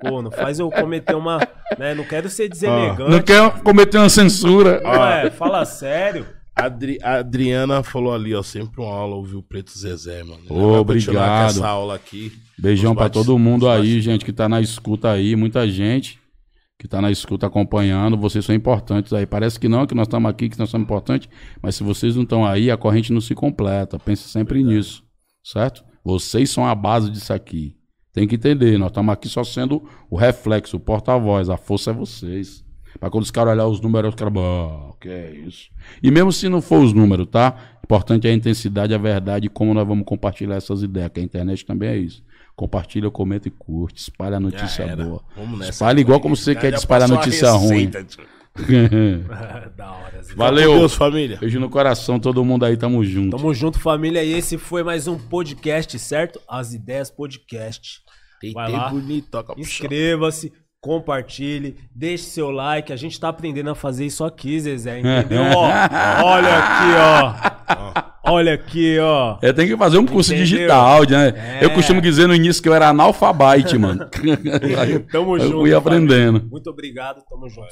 Pô, não faz eu cometer uma. Né, não quero ser deselegante. Não quer cometer uma censura. Não é, fala sério. Adri- a Adriana falou ali, ó, sempre uma aula ouvir o Preto Zezé, mano. Ô, vai continuar obrigado. essa aula aqui. Beijão bate- todo mundo aí, bate- gente, que tá na escuta aí, muita gente que tá na escuta acompanhando, vocês são importantes aí. Parece que não, que nós estamos aqui, que nós somos importantes, mas se vocês não estão aí, a corrente não se completa. Pense sempre nisso, certo? Vocês são a base disso aqui. Tem que entender, nós estamos aqui só sendo o reflexo, o porta-voz, a força é vocês. Pra quando os caras olharem os números, os caras, "Ah, que é isso. E mesmo se não for os números, tá? Importante é a intensidade, a verdade e como nós vamos compartilhar essas ideias, que a internet também é isso. Compartilha, comenta e curte, espalha a notícia boa. Vamos nessa. Espalha igual como você quer espalhar notícia ruim. da hora, Zé. Valeu. Deus, família. Beijo no coração, todo mundo aí, tamo junto. Tamo junto, família. E esse foi mais um podcast, certo? As Ideias Podcast. Vai lá. bonito. Inscreva-se, compartilhe, deixe seu like. A gente tá aprendendo a fazer isso aqui, Zezé, entendeu? ó, olha aqui, ó. Olha aqui, ó. Eu tenho que fazer um curso Entendeu? digital, né? É. Eu costumo dizer no início que eu era analfabete, mano. Tamo eu junto. fui família. aprendendo. Muito obrigado, tamo junto.